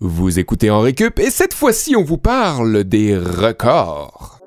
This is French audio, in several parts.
Vous écoutez en récup et cette fois-ci on vous parle des records.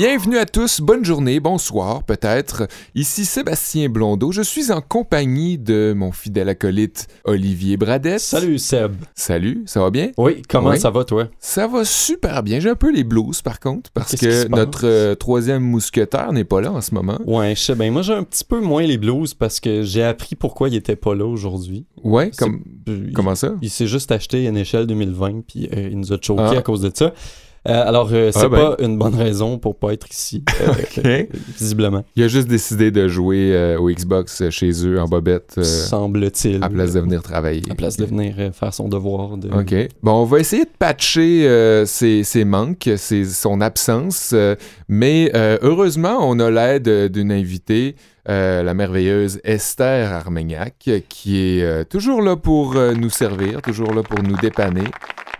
Bienvenue à tous, bonne journée, bonsoir peut-être. Ici Sébastien Blondeau, je suis en compagnie de mon fidèle acolyte Olivier Bradette. Salut Seb. Salut, ça va bien? Oui, comment Oui. ça va toi? Ça va super bien. J'ai un peu les blues par contre, parce Qu'est-ce que notre euh, troisième mousquetaire n'est pas là en ce moment. Ouais, je sais bien. Moi, j'ai un petit peu moins les blues parce que j'ai appris pourquoi il était pas là aujourd'hui. Ouais, comme, comment ça? Il s'est juste acheté une échelle 2020 puis euh, il nous a choqué Ah. à cause de ça. Euh, alors, euh, c'est Ah ben. pas une bonne raison pour pas être ici, euh, Ok. visiblement, Il a juste décidé de jouer euh, au Xbox euh, chez eux en bobette euh, semble-t-il. à place de venir travailler. À place de venir euh, faire son devoir. De... OK. Bon, on va essayer de patcher euh, ses, ses manques, ses- son absence, euh, mais euh, heureusement, on a l'aide euh, d'une invitée, euh, la merveilleuse Esther Armagnac, qui est euh, toujours là pour euh, nous servir, toujours là pour nous dépanner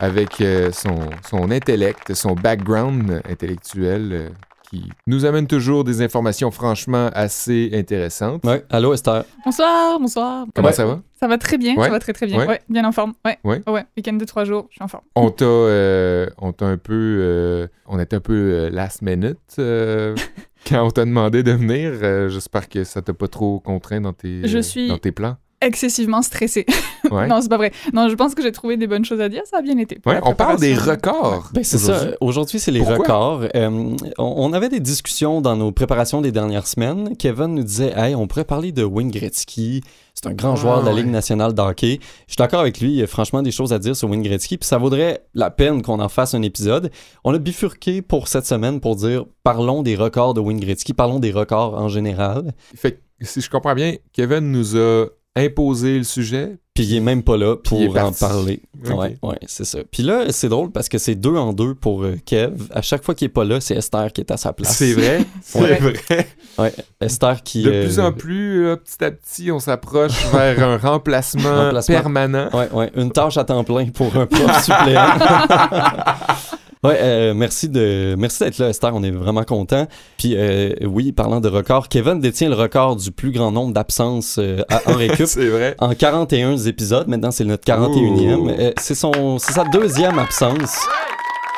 avec euh, son, son intellect, son background intellectuel euh, qui nous amène toujours des informations franchement assez intéressantes. Ouais, allô Esther? Bonsoir, bonsoir. Comment Ouais. ça va? Ça va très bien, Ouais. ça va très très bien. Ouais. Ouais, bien en forme. Ouais. Ouais. Ouais, week-end de trois jours, je suis en forme. On t'a, euh, on t'a un peu, euh, on était un peu euh, last minute euh, quand on t'a demandé de venir. Euh, j'espère que ça t'a pas trop contraint dans tes, Je suis- dans tes plans. Excessivement stressée. Ouais. non, c'est pas vrai. Non, je pense que j'ai trouvé des bonnes choses à dire, ça a bien été. Ouais, on parle des records. Ben, c'est aujourd'hui. ça. Aujourd'hui, c'est les Pourquoi? records. Euh, on, avait des discussions dans nos préparations des dernières semaines. Kevin nous disait Hey, on pourrait parler de Wayne Gretzky. C'est un grand Ah, joueur de la ouais. Ligue nationale de hockey. Je suis d'accord avec lui. Il y a franchement des choses à dire sur Wayne Gretzky. Puis ça vaudrait la peine qu'on en fasse un épisode. On a bifurqué pour cette semaine pour dire parlons des records de Wayne Gretzky. Parlons des records en général. Fait que, si je comprends bien, Kevin nous a imposé le sujet. Puis il est même pas là pour en parti. parler. Ok. Ouais, ouais, c'est ça. Puis là, c'est drôle parce que c'est deux en deux pour euh, Kev. À chaque fois qu'il est pas là, c'est Esther qui est à sa place. C'est vrai, c'est Ouais. vrai? Ouais, Esther qui. De euh, plus en plus, là, petit à petit, on s'approche vers un remplacement, Remplacement. permanent. Ouais, ouais, une tâche à temps plein pour un prof suppléant. ouais, euh, merci de, merci d'être là, Esther. On est vraiment content. Puis euh, oui, parlant de record, Kevin détient le record du plus grand nombre d'absences euh, en récup. c'est vrai. En 41 épisodes, maintenant c'est notre 41e. Ouh. Euh, c'est son, c'est sa deuxième absence.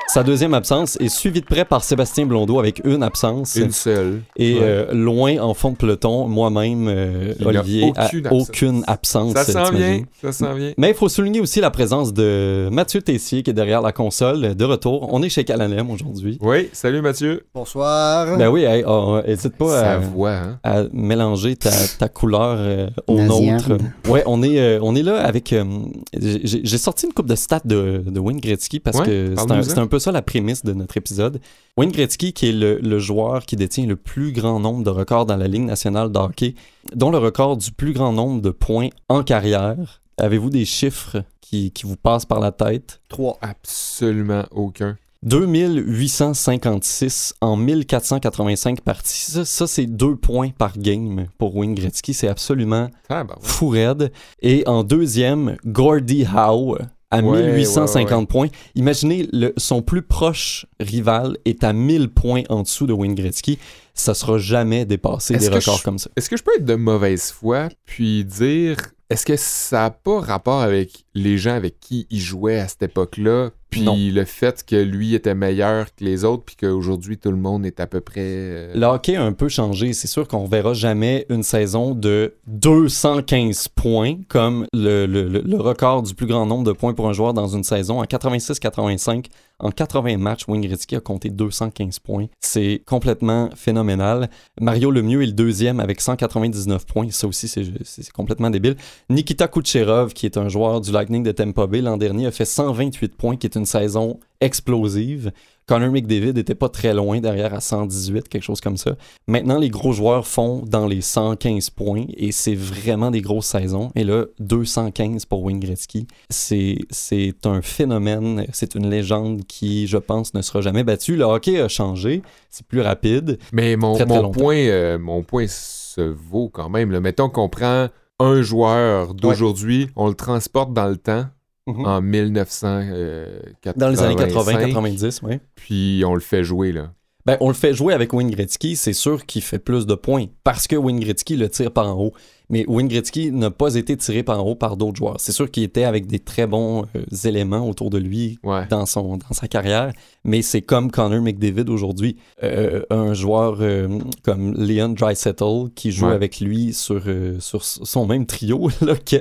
Sa deuxième absence est suivie de près par Sébastien Blondeau avec une absence. Une seule. Et Ouais. euh, loin en fond de peloton, moi-même, euh, Olivier, a aucune absence. aucune absence. Ça s'en vient, ça s'en vient. Mais il faut souligner aussi la présence de Mathieu Tessier qui est derrière la console de retour. On est chez Calalem aujourd'hui. Oui, salut Mathieu. Bonsoir. Ben oui, hey, oh, hésite pas Sa à, voix, hein? à mélanger ta, ta couleur euh, au nôtre. Ouais, on est, euh, on est là avec. euh, j'ai sorti une coupe de stats de, de Wayne Gretzky parce Ouais, que c'est un, un peu ça la prémisse de notre épisode. Wayne Gretzky, qui est le, le joueur qui détient le plus grand nombre de records dans la Ligue nationale de hockey, dont le record du plus grand nombre de points en carrière. Avez-vous des chiffres qui, qui vous passent par la tête? 3. Absolument aucun. 2856 en 1485 parties. Ça, ça, c'est deux points par game pour Wayne Gretzky. C'est absolument Ah, ouais. fou raide. Et en deuxième, Gordie Howe à Ouais, 1850 ouais, points. Imaginez, le, son plus proche rival est à 1000 points en dessous de Wayne Gretzky. Ça sera jamais dépassé des records je- comme ça. Est-ce que je peux être de mauvaise foi puis dire est-ce que ça n'a pas rapport avec les gens avec qui il jouait à cette époque-là puis Non. le fait que lui était meilleur que les autres puis qu'aujourd'hui tout le monde est à peu près euh, Le hockey a un peu changé. C'est sûr qu'on verra jamais une saison de 215 points comme le, le- le- record du plus grand nombre de points pour un joueur dans une saison. En 86-85, en 80 matchs, Wayne Gretzky a compté 215 points. C'est complètement phénoménal. Mario Lemieux est le deuxième avec 199 points. Ça aussi, c'est complètement débile. Nikita Kucherov, qui est un joueur du Lightning de Tampa Bay l'an dernier, a fait 128 points, qui est une saison explosive. Connor McDavid était pas très loin derrière à 118, quelque chose comme ça. Maintenant, les gros joueurs font dans les 115 points et c'est vraiment des grosses saisons. Et là, 215 pour Wayne Gretzky. C'est c'est un phénomène, c'est une légende qui, je pense, ne sera jamais battue. Le hockey a changé, c'est plus rapide. Mais mon, Très, point, euh, mon point se vaut quand même. là. Mettons qu'on prend un joueur d'aujourd'hui, on le transporte dans le temps, Mhm. en 1980. Dans les années 80-90, oui. Puis on le fait jouer, là. Ben, on le fait jouer avec Wayne Gretzky, c'est sûr qu'il fait plus de points parce que Wayne Gretzky le tire par en haut. Mais Wayne Gretzky n'a pas été tiré par en haut par d'autres joueurs. C'est sûr qu'il était avec des très bons euh, éléments autour de lui Ouais. dans, son, dans sa carrière, mais c'est comme Connor McDavid aujourd'hui. Euh, un joueur euh, comme Leon Dreisettle qui joue Ouais. avec lui sur, sur son même trio, là, qui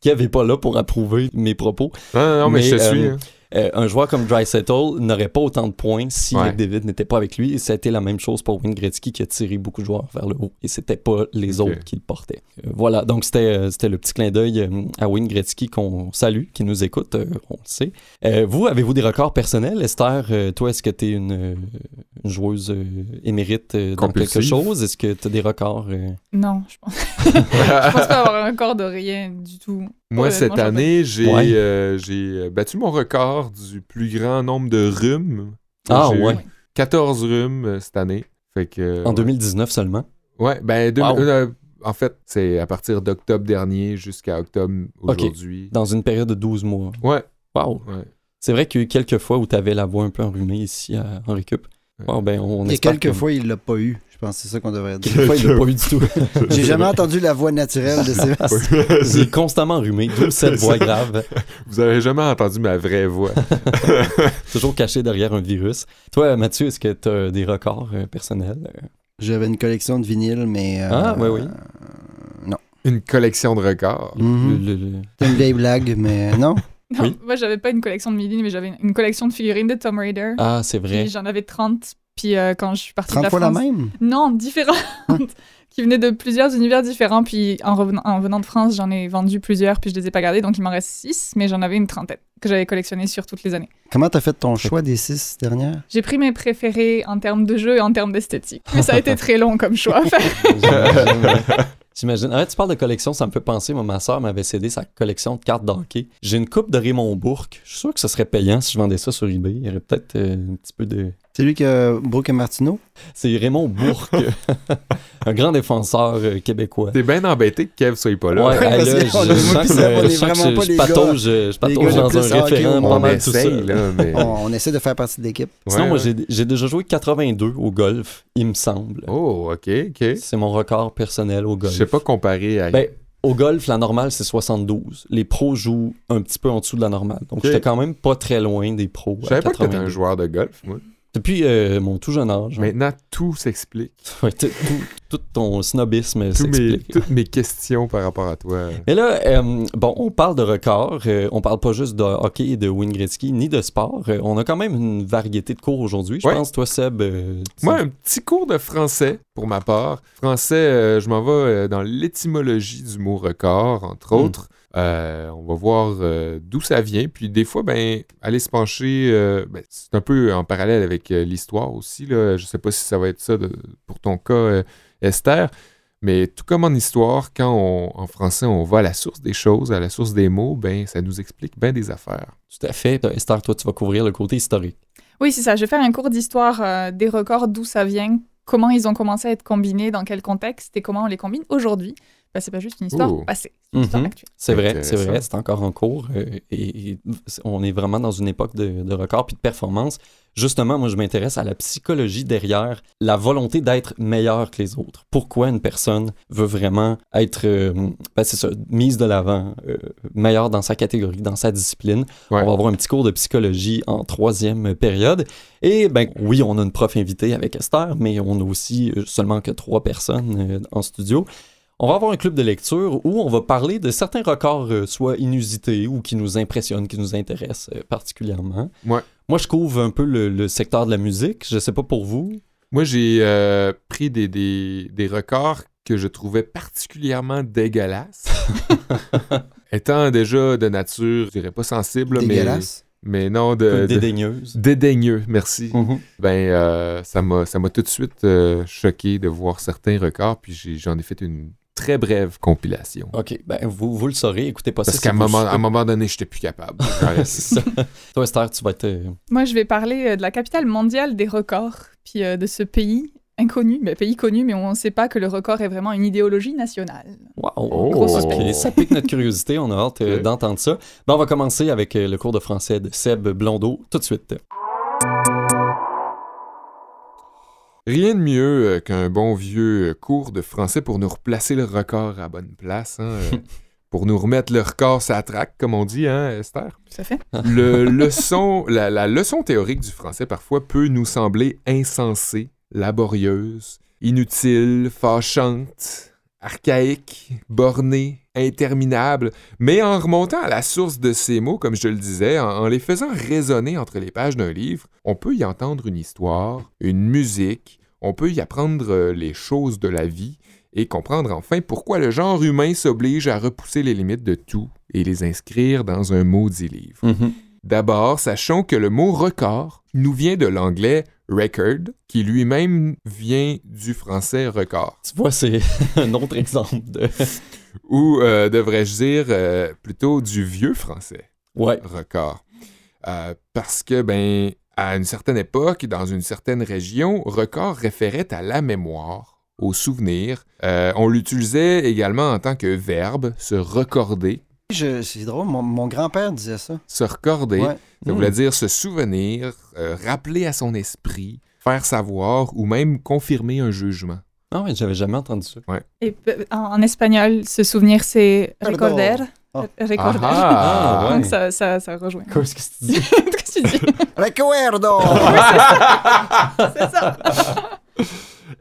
qui avait pas là pour approuver mes propos. Non, non, non, mais, Mais, je te suis. hein. Euh, un joueur comme Dreisettle n'aurait pas autant de points si Ouais. McDavid n'était pas avec lui. Et ça a été la même chose pour Wayne Gretzky qui a tiré beaucoup de joueurs vers le haut. Et c'était pas les autres qui le portaient. Euh, voilà, donc c'était euh, c'était le petit clin d'œil euh, à Wayne Gretzky qu'on salue, qui nous écoute, euh, on le sait. Euh, vous, avez-vous des records personnels? Esther, euh, toi, est-ce que tu es une, une joueuse euh, émérite euh, dans quelque chose? Est-ce que tu as des records? euh? Non, je pense, je pense pas avoir un record de rien du tout. Moi, cette année, j'ai Ouais. euh, j'ai, battu mon record du plus grand nombre de rhumes. Ah, ouais. 14 rhumes euh, cette année. Fait que, En ouais. 2019 seulement? Ouais, ben, deux- Wow. euh, en fait, c'est à partir d'octobre dernier jusqu'à octobre aujourd'hui. Dans une période de 12 mois. Ouais, Wow! ouais. C'est vrai qu'il y a eu quelques fois où tu avais la voix un peu enrhumée ici à, en récup. Bon, ben, on quelques que- fois, il l'a pas eu. Je pense que c'est ça qu'on devrait dire. Quelques fois, il l'a pas eu du tout. J'ai jamais entendu la voix naturelle de Sébastien. Il est constamment enrhumé, d'où cette voix grave, Vous avez jamais entendu ma vraie voix. toujours cachée derrière un virus. Toi, Mathieu, est-ce que tu as des records euh, personnels? Euh, J'avais une collection de vinyles, mais. euh, Ah, ouais, oui. euh, non. Une collection de records. Le- le- le- C'est une vieille blague, mais non. Non, Oui. Moi, j'avais pas une collection de midi, mais j'avais une collection de figurines de Tom Raider. Ah, c'est vrai. Puis j'en avais 30. Puis euh, quand je suis partie 30 de la fois la même? Non, différentes. qui venaient de plusieurs univers différents. Puis en, revenant, en venant de France, j'en ai vendu plusieurs, puis je les ai pas gardés. Donc il m'en reste 6, mais j'en avais une trentaine que j'avais collectionné sur toutes les années. Comment t'as fait ton choix des six dernières? J'ai pris mes préférés en termes de jeu et en termes d'esthétique. Mais ça a été très long comme choix. J'imagine. Ah, tu parles de collection, ça me fait penser. Moi, ma soeur m'avait cédé sa collection de cartes d'hockey. J'ai une coupe de Raymond Bourque. Je suis sûr que ce serait payant si je vendais ça sur eBay. Il y aurait peut-être euh, un petit peu de. C'est lui qui a Brooke et Martineau? C'est Raymond Bourque, un grand défenseur euh, québécois. T'es bien embêté que Kev soit pas là. Ouais, on- je, je sens que, je je- je patauge, je patauge dans un référent pas on mal tout essaye, seul. là, mais... On, on essaie de faire partie de l'équipe. Ouais, Sinon, moi, ouais. j'ai déjà joué 82 au golf, il me semble. Oh, OK, OK. C'est mon record personnel au Je golf. sais pas comparer à... Ben, au golf, la normale, c'est 72. Les pros jouent un petit peu en dessous de la normale. Donc, Ok. j'étais quand même pas très loin des pros. Je savais pas que t'étais 82. un joueur de golf, moi. Depuis euh, mon tout jeune âge. Maintenant, tout s'explique. Ouais, tout, tout- ton snobisme mes, toutes mes questions par rapport à toi. Mais là, euh, bon, on parle de records. euh, on parle pas juste de hockey et de Wayne Gretzky, ni de sport. Euh, on a quand même une variété de cours aujourd'hui. Je Ouais. pense, toi, Seb. euh, Moi, un petit cours de français pour ma part. Français, je m'en vais dans l'étymologie du mot record, entre Hmm. autres. Euh, on va voir euh, d'où ça vient. Puis des fois, ben, aller se pencher, euh, ben, c'est un peu en parallèle avec l'histoire aussi. Là. Je sais pas si ça va être ça de- pour ton cas, Esther. Mais tout comme en histoire, quand on- en français on va à la source des choses, à la source des mots, ben ça nous explique bien des affaires. Tout à fait. Esther, toi, tu vas couvrir le côté historique. Oui, c'est ça. Je vais faire un cours d'histoire euh, des records, d'où ça vient, comment ils ont commencé à être combinés, dans quel contexte et comment on les combine aujourd'hui. Ben, c'est pas juste une histoire passée, c'est une histoire Mhm. actuelle. C'est vrai, c'est vrai, c'est encore en cours euh, et, et on est vraiment dans une époque de, de records puis de performance. Justement, moi, je m'intéresse à la psychologie derrière la volonté d'être meilleur que les autres. Pourquoi une personne veut vraiment être, euh, ben, c'est ça, mise de l'avant, euh, meilleure dans sa catégorie, dans sa discipline? Ouais. On va avoir un petit cours de psychologie en troisième période. Et ben oui, on a une prof invitée avec Esther, mais on a aussi euh, seulement que trois personnes euh, en studio. On va avoir un club de lecture où on va parler de certains records, euh, soit inusités ou qui nous impressionnent, qui nous intéressent euh, particulièrement. Ouais. Moi, je couvre un peu le, le secteur de la musique. Je sais pas pour vous. Moi, j'ai euh, pris des, des, des records que je trouvais particulièrement dégueulasses. Étant déjà de nature, je dirais pas sensible, mais, Dégueulasse? mais non, de, de- dédaigneuse. dédaigneux, merci. Mhm. Ben, euh, ça m'a ça m'a tout de suite euh, choqué de voir certains records, puis j'ai- j'en ai fait une très brève compilation. OK, ben vous, vous le saurez. Écoutez pas Parce ça. qu'à un moment, juste- à un moment donné, j'étais plus capable. C'est ça. Toi, Esther, tu vas être... euh, Moi, je vais parler euh, de la capitale mondiale des records, puis euh, de ce pays inconnu, mais pays connu, mais on ne sait pas que le record est vraiment une idéologie nationale. Wow! Oh. Gros Ok, suspense. ça pique notre curiosité, on a hâte euh, d'entendre ça. Ben, on va commencer avec euh, le cours de français de Seb Blondeau tout de suite. Rien de mieux euh, qu'un bon vieux euh, cours de français pour nous replacer le record à la bonne place, hein, euh, pour nous remettre le record sa traque, comme on dit, hein, Esther? À fait. Le leçon, la, la leçon théorique du français parfois peut nous sembler insensée, laborieuse, inutile, fâchante, archaïque, bornée, interminable, mais en remontant à la source de ces mots, comme je le disais, en, en les faisant résonner entre les pages d'un livre, on peut y entendre une histoire, une musique, on peut y apprendre euh, les choses de la vie et comprendre enfin pourquoi le genre humain s'oblige à repousser les limites de tout et les inscrire dans un maudit livre. Mhm. D'abord, sachons que le mot record nous vient de l'anglais record, qui lui-même vient du français record. Tu vois, c'est un autre exemple de. Ou euh, devrais-je dire euh, plutôt du vieux français Ouais. record. Euh, parce que, ben, à une certaine époque, dans une certaine région, record référait à la mémoire, au souvenir. On l'utilisait également en tant que verbe, se recorder. C'est drôle, mon, mon grand-père disait ça. Se recorder, Ouais. ça Hmm. voulait dire se souvenir, euh, rappeler à son esprit, faire savoir ou même confirmer un jugement. Ah ouais, j'avais jamais entendu ça. Et en, en espagnol, se souvenir, c'est Pardon. recorder. Ah. Recorder. Ah, ouais. Donc ça, ça, ça rejoint. Qu'est-ce que tu dis? Qu'est-ce que tu dis? Recuerdo! C'est ça.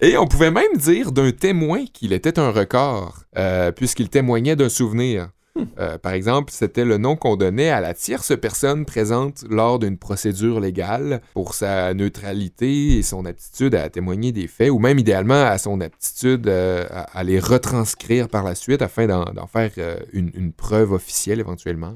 Et on pouvait même dire d'un témoin qu'il était un record, euh, puisqu'il témoignait d'un souvenir. Euh, par exemple, c'était le nom qu'on donnait à la tierce personne présente lors d'une procédure légale pour sa neutralité et son aptitude à témoigner des faits, ou même idéalement à son aptitude euh, à, les retranscrire par la suite afin d'en d'en faire euh, une, une preuve officielle éventuellement.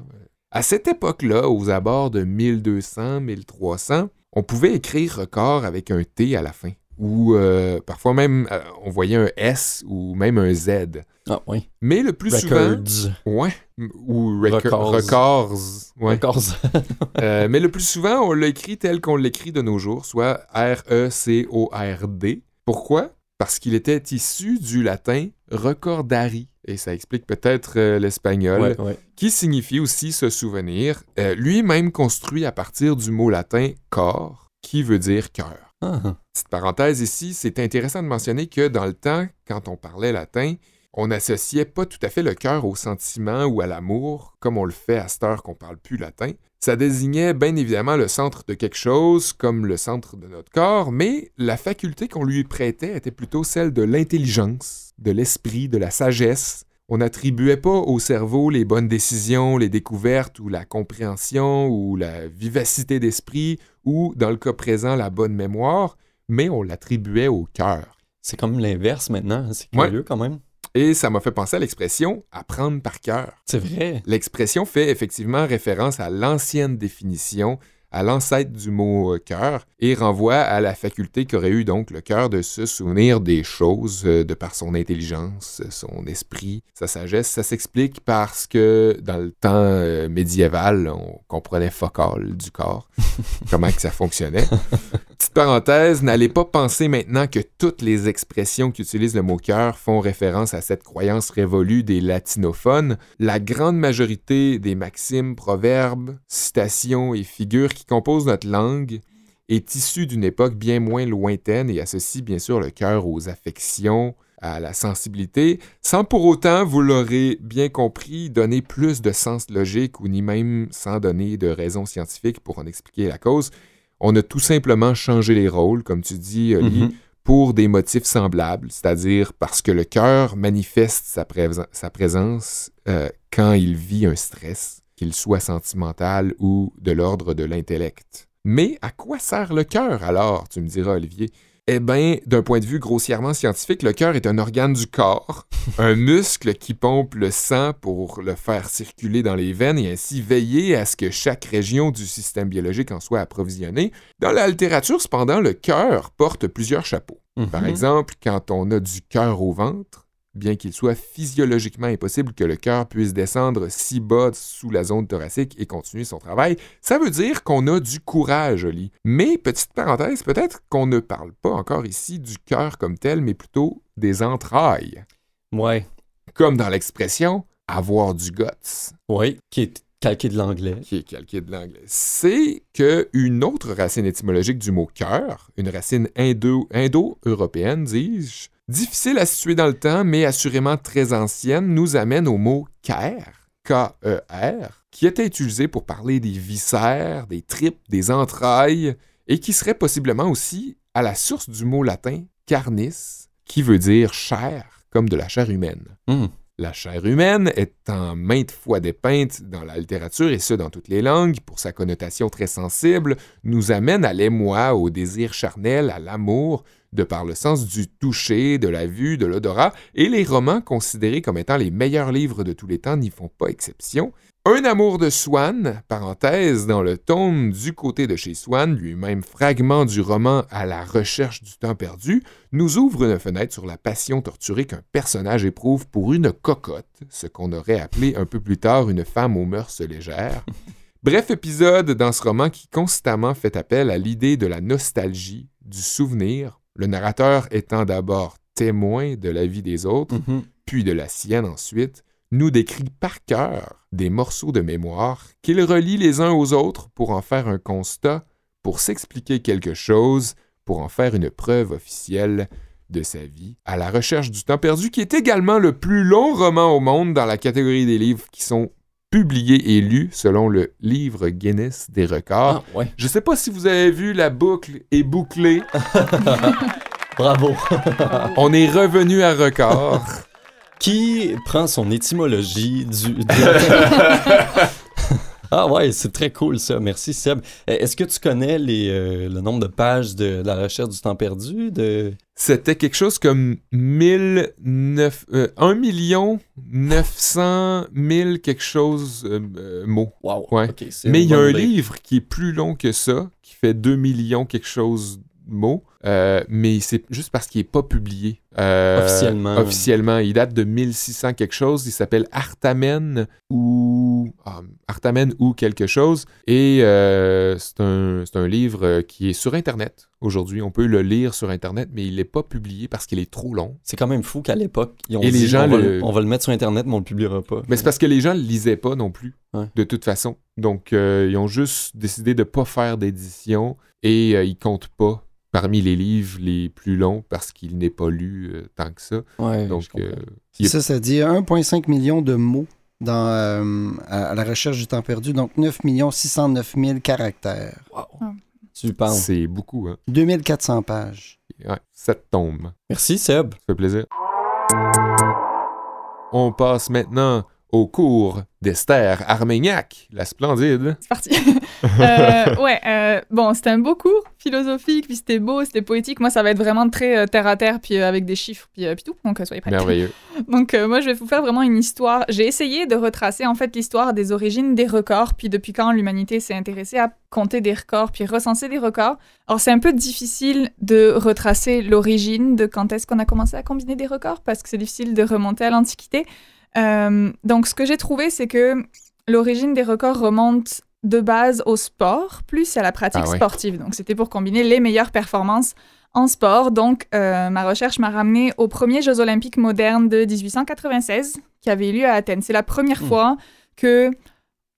À cette époque-là, aux abords de 1200-1300, on pouvait écrire record avec un T à la fin. Ou euh, parfois même, euh, on voyait un S ou même un Z. Ah oui. Mais le plus souvent... Records. Ouais. m- Ou rec- Records. records. Ouais. Records. Euh, mais le plus souvent, on l'a écrit tel qu'on l'écrit de nos jours, soit R-E-C-O-R-D. Pourquoi? Parce qu'il était issu du latin recordari. Et ça explique peut-être l'espagnol ouais, ouais. qui signifie aussi se souvenir, lui-même construit à partir du mot latin cor, qui veut dire cœur. Ah, ah. Petite parenthèse ici, c'est intéressant de mentionner que dans le temps, quand on parlait latin, on n'associait pas tout à fait le cœur au sentiment ou à l'amour, comme on le fait à cette heure qu'on parle plus latin. Ça désignait bien évidemment le centre de quelque chose, comme le centre de notre corps, mais la faculté qu'on lui prêtait était plutôt celle de l'intelligence, de l'esprit, de la sagesse. On n'attribuait pas au cerveau les bonnes décisions, les découvertes ou la compréhension ou la vivacité d'esprit ou, dans le cas présent, la bonne mémoire, mais on l'attribuait au cœur. C'est comme l'inverse maintenant. hein, C'est Ouais. curieux quand même. Et ça m'a fait penser à l'expression apprendre par cœur. C'est vrai. L'expression fait effectivement référence à l'ancienne définition, à l'ancêtre du mot euh, cœur, et renvoie à la faculté qu'aurait eu donc le cœur de se souvenir des choses euh, de par son intelligence, son esprit, sa sagesse. Ça s'explique parce que dans le temps euh, médiéval, on comprenait focal du corps, comment que ça fonctionnait. Petite parenthèse, n'allez pas penser maintenant que toutes les expressions qui utilisent le mot cœur font référence à cette croyance révolue des latinophones. La grande majorité des maximes, proverbes, citations et figures qui composent notre langue est issue d'une époque bien moins lointaine et associe bien sûr le cœur aux affections, à la sensibilité, sans pour autant, vous l'aurez bien compris, donner plus de sens logique ou ni même sans donner de raison scientifique pour en expliquer la cause. On a tout simplement changé les rôles, comme tu dis, Oli, Mhm. pour des motifs semblables, c'est-à-dire parce que le cœur manifeste sa présence euh, quand il vit un stress, qu'il soit sentimental ou de l'ordre de l'intellect. Mais à quoi sert le cœur alors, tu me diras, Olivier? Eh bien, d'un point de vue grossièrement scientifique, le cœur est un organe du corps, un muscle qui pompe le sang pour le faire circuler dans les veines et ainsi veiller à ce que chaque région du système biologique en soit approvisionnée. Dans la littérature, cependant, le cœur porte plusieurs chapeaux. Par Mhm. exemple, quand on a du cœur au ventre, bien qu'il soit physiologiquement impossible que le cœur puisse descendre si bas sous la zone thoracique et continuer son travail, ça veut dire qu'on a du courage, Oli. Mais, petite parenthèse, peut-être qu'on ne parle pas encore ici du cœur comme tel, mais plutôt des entrailles. Ouais. Comme dans l'expression avoir du guts. Oui, qui est calqué de l'anglais. qui est calqué de l'anglais, c'est que une autre racine étymologique du mot cœur, une racine indo- indo-européenne, dis-je, difficile à situer dans le temps, mais assurément très ancienne, nous amène au mot ker, K-E-R, qui était utilisé pour parler des viscères, des tripes, des entrailles, et qui serait possiblement aussi à la source du mot latin carnis, qui veut dire chair, comme de la chair humaine. Hum. La chair humaine étant maintes fois dépeinte dans la littérature, et ce dans toutes les langues, pour sa connotation très sensible, nous amène à l'émoi, au désir charnel, à l'amour, de par le sens du toucher, de la vue, de l'odorat, et les romans considérés comme étant les meilleurs livres de tous les temps n'y font pas exception. Un amour de Swann, parenthèse, dans le tome du côté de chez Swann, lui-même fragment du roman À la recherche du temps perdu, nous ouvre une fenêtre sur la passion torturée qu'un personnage éprouve pour une cocotte, ce qu'on aurait appelé un peu plus tard une femme aux mœurs légères. Bref épisode dans ce roman qui constamment fait appel à l'idée de la nostalgie, du souvenir, le narrateur étant d'abord témoin de la vie des autres, Mhm. puis de la sienne ensuite, nous décrit par cœur des morceaux de mémoire qu'il relie les uns aux autres pour en faire un constat, pour s'expliquer quelque chose, pour en faire une preuve officielle de sa vie, à la recherche du temps perdu, qui est également le plus long roman au monde dans la catégorie des livres qui sont publiés et lus selon le livre Guinness des records. Ah, ouais. Je sais pas si vous avez vu la boucle est bouclée. Bravo. On est revenu à record. Qui prend son étymologie du. du- ah ouais, c'est très cool ça. Merci Seb. Euh, Est-ce que tu connais les, euh, le nombre de pages de, la recherche du temps perdu de... C'était quelque chose comme 1009, euh, 1 million 900 000 quelque chose euh, euh, mots. Wow. Ouais. Mais il y a un livre qui est plus long que ça, qui fait 2 millions quelque chose mots, euh, mais c'est juste parce qu'il n'est pas publié. Euh, Officiellement. Officiellement. Il date de 1600 quelque chose. Il s'appelle Artamen ou... ah, Artamen ou quelque chose. Et euh, c'est un, un livre qui est sur Internet aujourd'hui. On peut le lire sur Internet, mais il n'est pas publié parce qu'il est trop long. C'est quand même fou qu'à l'époque, ils ont Et les gens on, va le- on va le mettre sur Internet, mais on le publiera pas. Mais c'est parce que les gens ne le lisaient pas non plus, Ouais. de toute façon. Donc, ils ont juste décidé de ne pas faire d'édition et ils comptent pas parmi les livres les plus longs parce qu'il n'est pas lu euh, tant que ça. Ouais, Donc, euh, Ça, ça dit 1,5 million de mots dans, euh, à, à la recherche du temps perdu, donc 9 609 000 caractères. Tu parles. c'est beaucoup. Hein? 2400 pages. Ouais, ça tombe. Merci Seb. Ça fait plaisir. On passe maintenant au cours d'Esther Armagnac, la splendide. C'est parti. Euh, ouais, euh, bon, c'était un beau cours philosophique, puis c'était beau, c'était poétique. Moi, ça va être vraiment très euh, terre à terre, puis avec des chiffres, puis, puis tout. Donc, soyez prêts. Merveilleux. Donc, moi, je vais vous faire vraiment une histoire. J'ai essayé de retracer en fait l'histoire des origines des records, puis depuis quand l'humanité s'est intéressée à compter des records, puis recenser des records. Alors, c'est un peu difficile de retracer l'origine de quand est-ce qu'on a commencé à combiner des records, parce que c'est difficile de remonter à l'Antiquité. Euh, donc, ce que j'ai trouvé, c'est que l'origine des records remonte de base au sport, plus à la pratique Ah ouais. sportive. Donc, c'était pour combiner les meilleures performances en sport. Donc, euh, ma recherche m'a ramené aux premiers Jeux olympiques modernes de 1896 qui avaient eu lieu à Athènes. C'est la première Hmm. fois que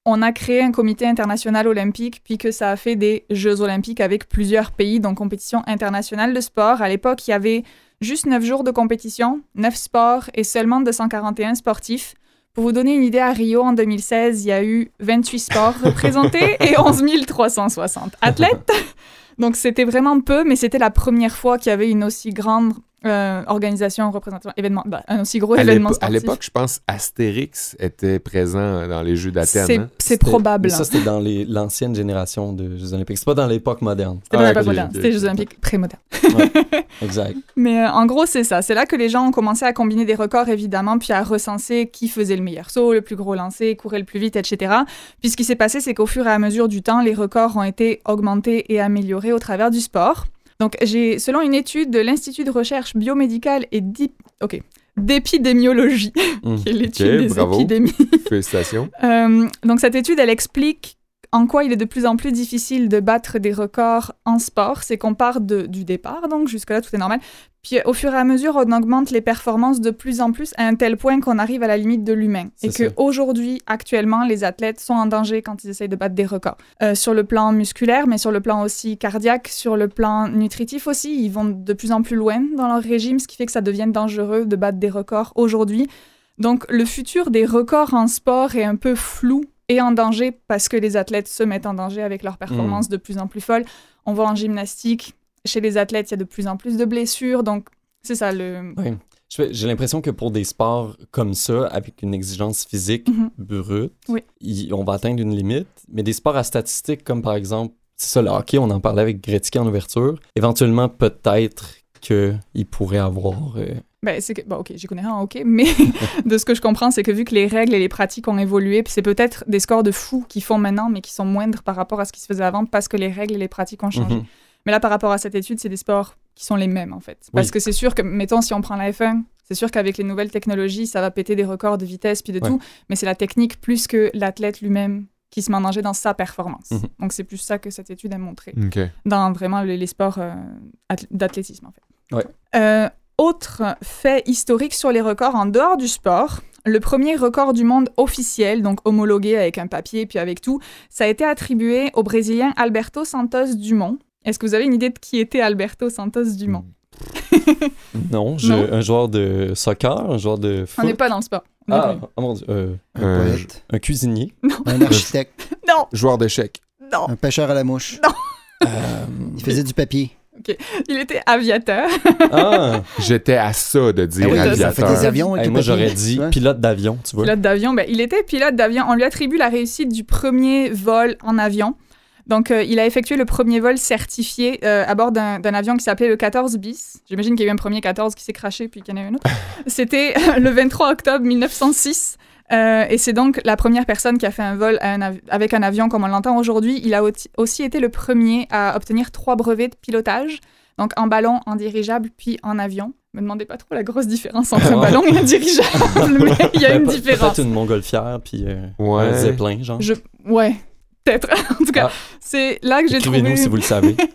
on a créé un comité international olympique, puis que ça a fait des Jeux olympiques avec plusieurs pays, donc compétition internationale de sport. À l'époque, il y avait juste 9 jours de compétition, 9 sports et seulement 241 sportifs. Pour vous donner une idée, à Rio en 2016, il y a eu 28 sports représentés et 11 360 athlètes. Donc c'était vraiment peu, mais c'était la première fois qu'il y avait une aussi grande euh, organisation, représentation, événement, bah, un aussi gros À événement l'épo- à sportif. l'époque, je pense Astérix était présent dans les Jeux C'est d'Athènes. hein? c'est C'était- probable. mais Ça, c'était dans les- l'ancienne génération de Jeux Olympiques. C'est pas dans l'époque moderne. C'était pas Ah, l'époque moderne, c'était les Jeux Olympiques pré-modernes. Exact. Mais euh, en gros, c'est ça. C'est là que les gens ont commencé à combiner des records, évidemment, puis à recenser qui faisait le meilleur saut, le plus gros lancé, courait le plus vite, etc. Puis ce qui s'est passé, c'est qu'au fur et à mesure du temps, les records ont été augmentés et améliorés au travers du sport. Donc, j'ai, selon une étude de l'Institut de recherche biomédicale et di- d'épidémiologie, Mm. qui est l'étude des bravo. épidémies. Félicitations. Euh, donc cette étude, elle explique en quoi il est de plus en plus difficile de battre des records en sport. C'est qu'on part de- du départ, donc jusque-là, tout est normal. Puis au fur et à mesure, on augmente les performances de plus en plus à un tel point qu'on arrive à la limite de l'humain. Et qu'aujourd'hui, actuellement, les athlètes sont en danger quand ils essayent de battre des records. Euh, sur le plan musculaire, mais sur le plan aussi cardiaque, sur le plan nutritif aussi, ils vont de plus en plus loin dans leur régime, ce qui fait que ça devient dangereux de battre des records aujourd'hui. Donc le futur des records en sport est un peu flou et en danger parce que les athlètes se mettent en danger avec leurs performances de plus en plus folles. On voit en gymnastique, chez les athlètes, il y a de plus en plus de blessures. Donc c'est ça le... Fais- J'ai l'impression que pour des sports comme ça, avec une exigence physique Mhm. brute, Oui. il- on va atteindre une limite. Mais des sports à statistiques, comme par exemple, c'est ça, le hockey, on en parlait avec Gretzky en ouverture, éventuellement, peut-être qu'il pourrait avoir... euh, Ben, c'est que, bon, ok, j'y connais rien en hockey, mais de ce que je comprends, c'est que vu que les règles et les pratiques ont évolué, puis c'est peut-être des scores de fous qu'ils font maintenant, mais qui sont moindres par rapport à ce qui se faisait avant, parce que les règles et les pratiques ont changé. mhm. Mais là, par rapport à cette étude, c'est des sports qui sont les mêmes, en fait. Parce Oui. que c'est sûr que, mettons, si on prend la F1, c'est sûr qu'avec les nouvelles technologies, ça va péter des records de vitesse puis de Ouais. tout, mais c'est la technique plus que l'athlète lui-même qui se met en danger dans sa performance. Mhm. Donc c'est plus ça que cette étude a montré dans vraiment les, les sports euh, athl- d'athlétisme, en fait. Ouais. Euh, autre fait historique sur les records en dehors du sport, le premier record du monde officiel, donc homologué avec un papier puis avec tout, ça a été attribué au Brésilien Alberto Santos Dumont. Est-ce que vous avez une idée de qui était Alberto Santos Dumont? Non, je- Non? un joueur de soccer, un joueur de On foot. n'est pas dans le sport. On Ah, oh mon Dieu. euh, Un poète, un cuisinier. un architecte, Non, Joueur d'échecs. non. un pêcheur à la mouche. Euh, Il faisait du papier. Il était aviateur. ah, J'étais à ça de dire Ah oui, ça ça fait aviateur. des avions hey, moi j'aurais dit Ouais. pilote d'avion, tu vois. Pilote d'avion, ben, il était pilote d'avion. On lui attribue la réussite du premier vol en avion. Donc, euh, il a effectué le premier vol certifié euh, à bord d'un avion qui s'appelait le 14 bis. J'imagine qu'il y a eu un premier 14 qui s'est craché, puis qu'il y en a eu un autre. C'était euh, le 23 octobre 1906. Euh, et c'est donc la première personne qui a fait un vol un avec un avion comme on l'entend aujourd'hui. Il a au- aussi été le premier à obtenir trois brevets de pilotage, donc en ballon, en dirigeable, puis en avion. Me demandez pas trop la grosse différence entre un ballon et un dirigeable, mais il y a une différence. Peut-être une montgolfière, puis euh, Ouais. un zeppelin, genre. Je... Ouais, peut-être. en tout cas, Ah. c'est là que j'ai trouvé. Écrivez-nous si vous le savez.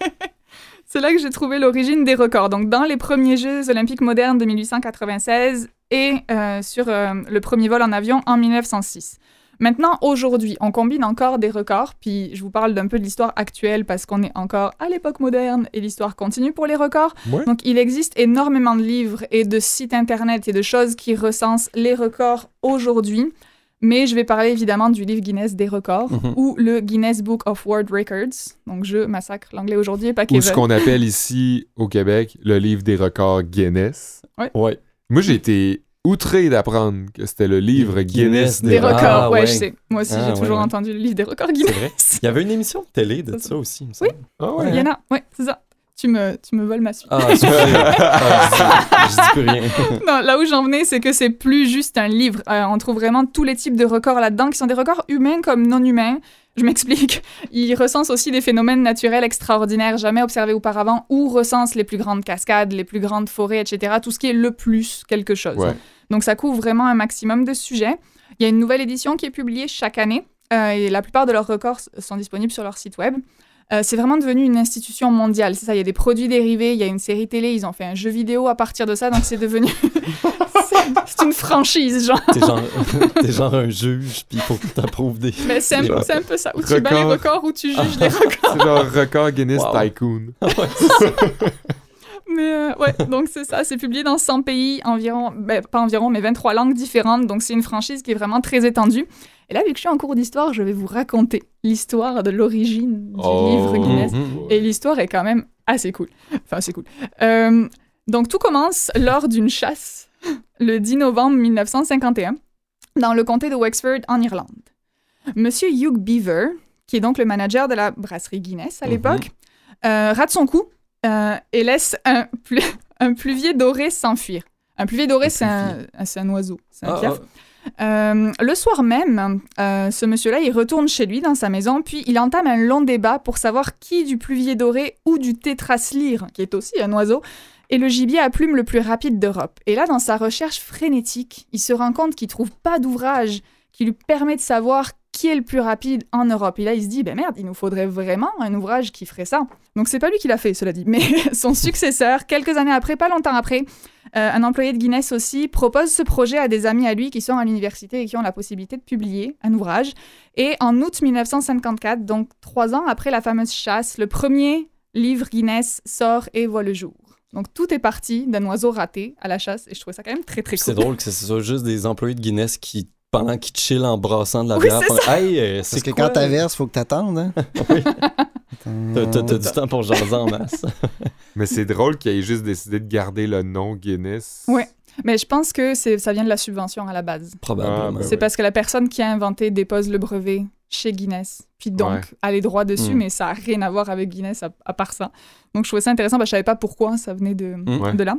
C'est là que j'ai trouvé l'origine des records. Donc, dans les premiers Jeux olympiques modernes de 1896 et euh, sur euh, le premier vol en avion en 1906. Maintenant, aujourd'hui, on combine encore des records, puis je vous parle d'un peu de l'histoire actuelle parce qu'on est encore à l'époque moderne et l'histoire continue pour les records. Ouais. Donc, il existe énormément de livres et de sites internet et de choses qui recensent les records aujourd'hui. Mais je vais parler évidemment du livre Guinness des records Mhm. ou le Guinness Book of World Records. Donc, je massacre l'anglais aujourd'hui et pas Ou ce qu'on appelle ici au Québec le livre des records Guinness. Ouais. Moi, j'ai été outré d'apprendre que c'était le livre Guinness, Guinness Des des Ah, records, records. ouais, ouais. je sais. Moi aussi, Ah, j'ai ouais, toujours ouais. entendu le livre des records C'est Guinness. vrai. Il y avait une émission de télé de ça aussi, il me semble. Ah ouais. Il y en a, ouais, c'est ça. Tu me, tu me voles ma suite. Ah, excusez. Ah, je, dis, je dis plus rien. Non, là où j'en venais, c'est que c'est plus juste un livre. Euh, on trouve vraiment tous les types de records là-dedans, qui sont des records humains comme non humains. Je m'explique. Il recense aussi des phénomènes naturels extraordinaires jamais observés auparavant, ou recense les plus grandes cascades, les plus grandes forêts, etc. Tout ce qui est le plus quelque chose. Ouais. Donc ça couvre vraiment un maximum de sujets. Il y a une nouvelle édition qui est publiée chaque année, euh, et la plupart de leurs records sont disponibles sur leur site web. Euh, c'est vraiment devenu une institution mondiale. C'est ça, il y a des produits dérivés, il y a une série télé, ils ont fait un jeu vidéo à partir de ça, donc c'est devenu. c'est- une franchise, genre. T'es genre, un juge, puis il faut que t'approuves des. Mais c'est un, peu ça, où tu bats les Record. records, où tu juges les records. C'est genre record Guinness Wow. Tycoon. Mais euh, ouais, donc c'est ça, c'est publié dans 100 pays environ, ben, pas environ, mais 23 langues différentes, donc c'est une franchise qui est vraiment très étendue. Et là, vu que je suis en cours d'histoire, je vais vous raconter l'histoire de l'origine du Oh. livre Guinness. Mhm. Et l'histoire est quand même assez cool. Enfin, c'est cool. Euh, donc, tout commence lors d'une chasse le 10 novembre 1951 dans le comté de Wexford, en Irlande. Monsieur Hugh Beaver, qui est donc le manager de la brasserie Guinness à Mhm. l'époque, euh, rate son coup euh, et laisse un, plu- un pluvier doré s'enfuir. Un pluvier doré, c'est un, oiseau, c'est un Ah, piaf. Euh, le soir même, euh, ce monsieur-là, il retourne chez lui dans sa maison, puis il entame un long débat pour savoir qui du pluvier doré ou du tétraslire, qui est aussi un oiseau, est le gibier à plumes le plus rapide d'Europe. Et là, dans sa recherche frénétique, il se rend compte qu'il trouve pas d'ouvrage qui lui permet de savoir qui est le plus rapide en Europe. Et là, il se dit, ben merde, il nous faudrait vraiment un ouvrage qui ferait ça. Donc c'est pas lui qui l'a fait, cela dit, mais son successeur, quelques années après, pas longtemps après, euh, un employé de Guinness aussi, propose ce projet à des amis à lui qui sont à l'université et qui ont la possibilité de publier un ouvrage. Et en août 1954, donc trois ans après la fameuse chasse, le premier livre Guinness sort et voit le jour. Donc tout est parti d'un oiseau raté à la chasse et je trouvais ça quand même très très C'est cool. drôle que ce soit juste des employés de Guinness qui, pendant qu'ils chillent en brassant de la Oui, bière, c'est Hey, euh, Parce que quoi? quand t'averses, faut que t'attendes. Hein? Oui. T'as- du temps pour jaser en masse. Mais c'est drôle qu'il ait juste décidé de garder le nom Guinness. Ouais. Mais je pense que ça vient de la subvention à la base. Probablement. Ah, ben C'est oui. parce que la personne qui a inventé dépose le brevet chez Guinness. Puis donc, Ouais. a les droits dessus, Mm. mais ça n'a rien à voir avec Guinness à, à part ça. Donc je trouvais ça intéressant, parce que je savais pas pourquoi ça venait de, Mm. De là.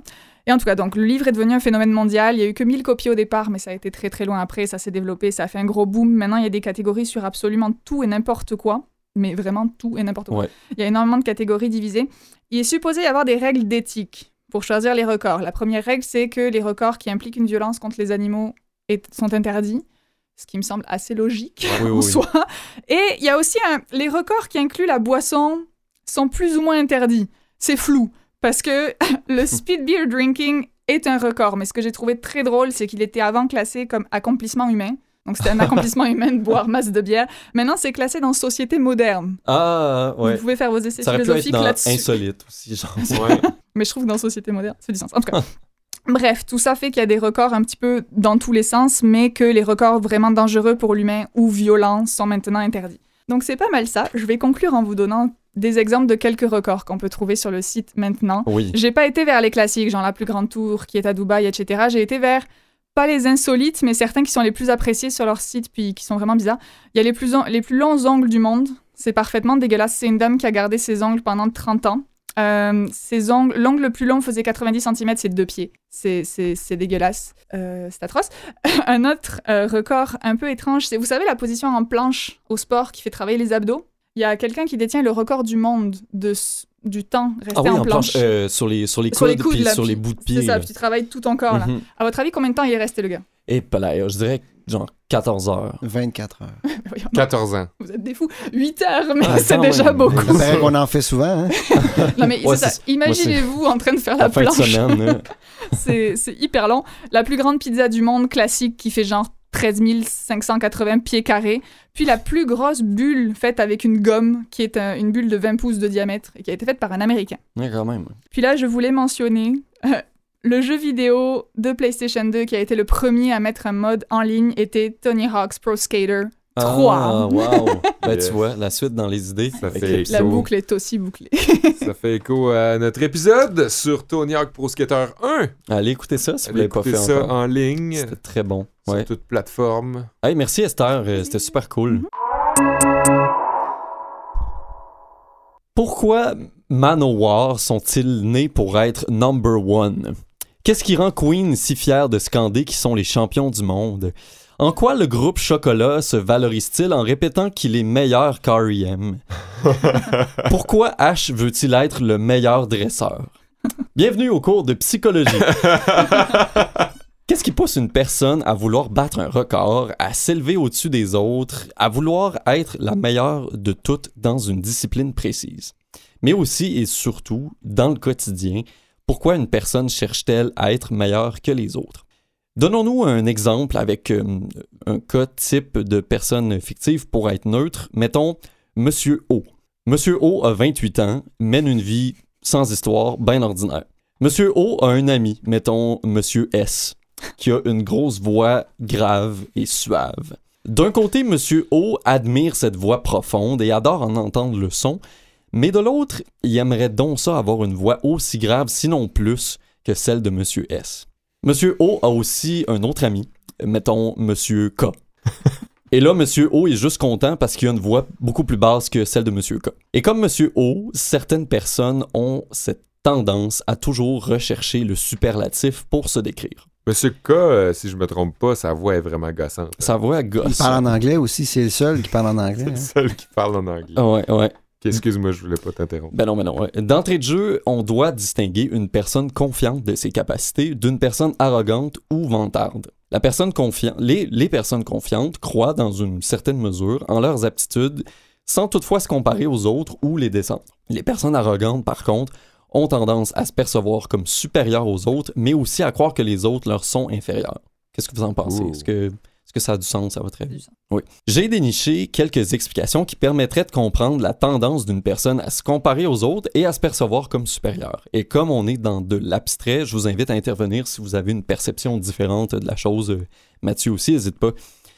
Et en tout cas, donc le livre est devenu un phénomène mondial. Il y a eu que 1000 copies au départ, mais ça a été très très loin après. Ça s'est développé, ça a fait un gros boom. Maintenant, il y a des catégories sur absolument tout et n'importe quoi. Mais vraiment tout et n'importe quoi. Ouais. Il y a énormément de catégories divisées. Il est supposé y avoir des règles d'éthique pour choisir les records. La première règle, c'est que les records qui impliquent une violence contre les animaux est- sont interdits, ce qui me semble assez logique Oui, en oui, oui. soi. Et il y a aussi un- les records qui incluent la boisson sont plus ou moins interdits. C'est flou parce que le speed beer drinking est un record, mais ce que j'ai trouvé très drôle, c'est qu'il était avant classé comme accomplissement humain. Donc c'était un accomplissement humain de boire masse de bière. Maintenant, c'est classé dans société moderne. Ah, ouais. Vous pouvez faire vos essais Ça philosophiques là-dessus. insolite aussi, genre. Ouais. Mais je trouve que dans Société moderne, fait du sens. En tout cas. Bref, tout ça fait qu'il y a des records un petit peu dans tous les sens, mais que les records vraiment dangereux pour l'humain ou violents sont maintenant interdits. Donc c'est pas mal ça. Je vais conclure en vous donnant des exemples de quelques records qu'on peut trouver sur le site maintenant. Oui. J'ai pas été vers les classiques, genre la plus grande tour qui est à Dubaï, etc. J'ai été vers pas les insolites, mais certains qui sont les plus appréciés sur leur site, puis qui sont vraiment bizarres. Il y a les plus, les plus longs ongles du monde. C'est parfaitement dégueulasse. C'est une dame qui a gardé ses ongles pendant 30 ans. Euh, ses ongles, l'ongle le plus long faisait 90 cm, c'est deux pieds. C'est, c'est, c'est dégueulasse. Euh, c'est atroce. un autre euh, record un peu étrange, c'est, vous savez, la position en planche au sport qui fait travailler les abdos? Il y a quelqu'un qui détient le record du monde de, du temps resté Ah oui, en en planche. planche, euh, sur, les, sur les coudes, Sur les coudes, puis là, sur puis- les bouts de pied. C'est ça, puis tu travailles tout ton corps, là. Mhm. À votre avis, combien de temps il est resté, le gars? Et pas là, je dirais genre 14 heures. 24 heures. Voyons, non, 14 ans. Vous êtes des fous. 8 heures, mais Ah, c'est déjà même. beaucoup. Il paraît qu'on en fait souvent. Hein? Non, mais Ouais, c'est c'est- Imaginez-vous en train de faire la, planche. C'est c'est hyper long. La plus grande pizza du monde classique qui fait genre 13 580 pieds carrés. Puis la plus grosse bulle faite avec une gomme qui est un- une bulle de 20 pouces de diamètre et qui a été faite par un Américain. Ouais, quand même. Puis là, je voulais mentionner euh, le jeu vidéo de PlayStation 2 qui a été le premier à mettre un mode en ligne était Tony Hawk's Pro Skater. Trois. Ah, wow. ben, Yes. tu vois, la suite dans les idées. Ça fait les- La écho. boucle est aussi bouclée. Ça fait écho à notre épisode sur Tony Hawk Pro Skater 1. Allez écouter ça si vous l'avez pas fait ça encore. en ligne C'était très bon. sur Ouais. toute plateforme. Hey, merci Esther, euh, c'était super cool. Pourquoi Manowar sont-ils nés pour être number one? Qu'est-ce qui rend Queen si fier de scander qu'ils sont les champions du monde? En quoi le groupe Chocolat se valorise-t-il en répétant qu'il est meilleur qu'R.E.M.? Pourquoi Ash veut-il être le meilleur dresseur? Bienvenue au cours de psychologie. Qu'est-ce qui pousse une personne à vouloir battre un record, à s'élever au-dessus des autres, à vouloir être la meilleure de toutes dans une discipline précise? Mais aussi et surtout, dans le quotidien, pourquoi une personne cherche-t-elle à être meilleure que les autres? Donnons-nous un exemple avec euh, un cas type de personne fictive pour être neutre. Mettons Monsieur O. Monsieur O a 28 ans, mène une vie sans histoire, bien ordinaire. Monsieur O a un ami, mettons Monsieur S qui a une grosse voix grave et suave. D'un côté, Monsieur O admire cette voix profonde et adore en entendre le son, mais de l'autre, il aimerait donc ça avoir une voix aussi grave, sinon plus, que celle de Monsieur S. Monsieur O a aussi un autre ami, mettons Monsieur K. Et là, Monsieur O est juste content parce qu'il a une voix beaucoup plus basse que celle de Monsieur K. Et comme Monsieur O, certaines personnes ont cette tendance à toujours rechercher le superlatif pour se décrire. Monsieur K, euh, si je me trompe pas, sa voix est vraiment gossante. Sa voix Il gosse. parle en anglais aussi, c'est le seul qui parle en anglais. C'est le hein. seul qui parle en anglais. Ouais, ouais. Excuse-moi, je voulais pas t'interrompre. Ben non, ben non. D'entrée de jeu, on doit distinguer une personne confiante de ses capacités d'une personne arrogante ou vantarde. La personne confiante, les, les personnes confiantes croient dans une certaine mesure en leurs aptitudes sans toutefois se comparer aux autres ou les descendre. Les personnes arrogantes, par contre, ont tendance à se percevoir comme supérieures aux autres, mais aussi à croire que les autres leur sont inférieurs. Qu'est-ce que vous en pensez? Est-ce que, que ça a du sens à votre avis? Oui. J'ai déniché quelques explications qui permettraient de comprendre la tendance d'une personne à se comparer aux autres et à se percevoir comme supérieure. Et comme on est dans de l'abstrait, je vous invite à intervenir si vous avez une perception différente de la chose. Euh, Mathieu aussi, n'hésite pas.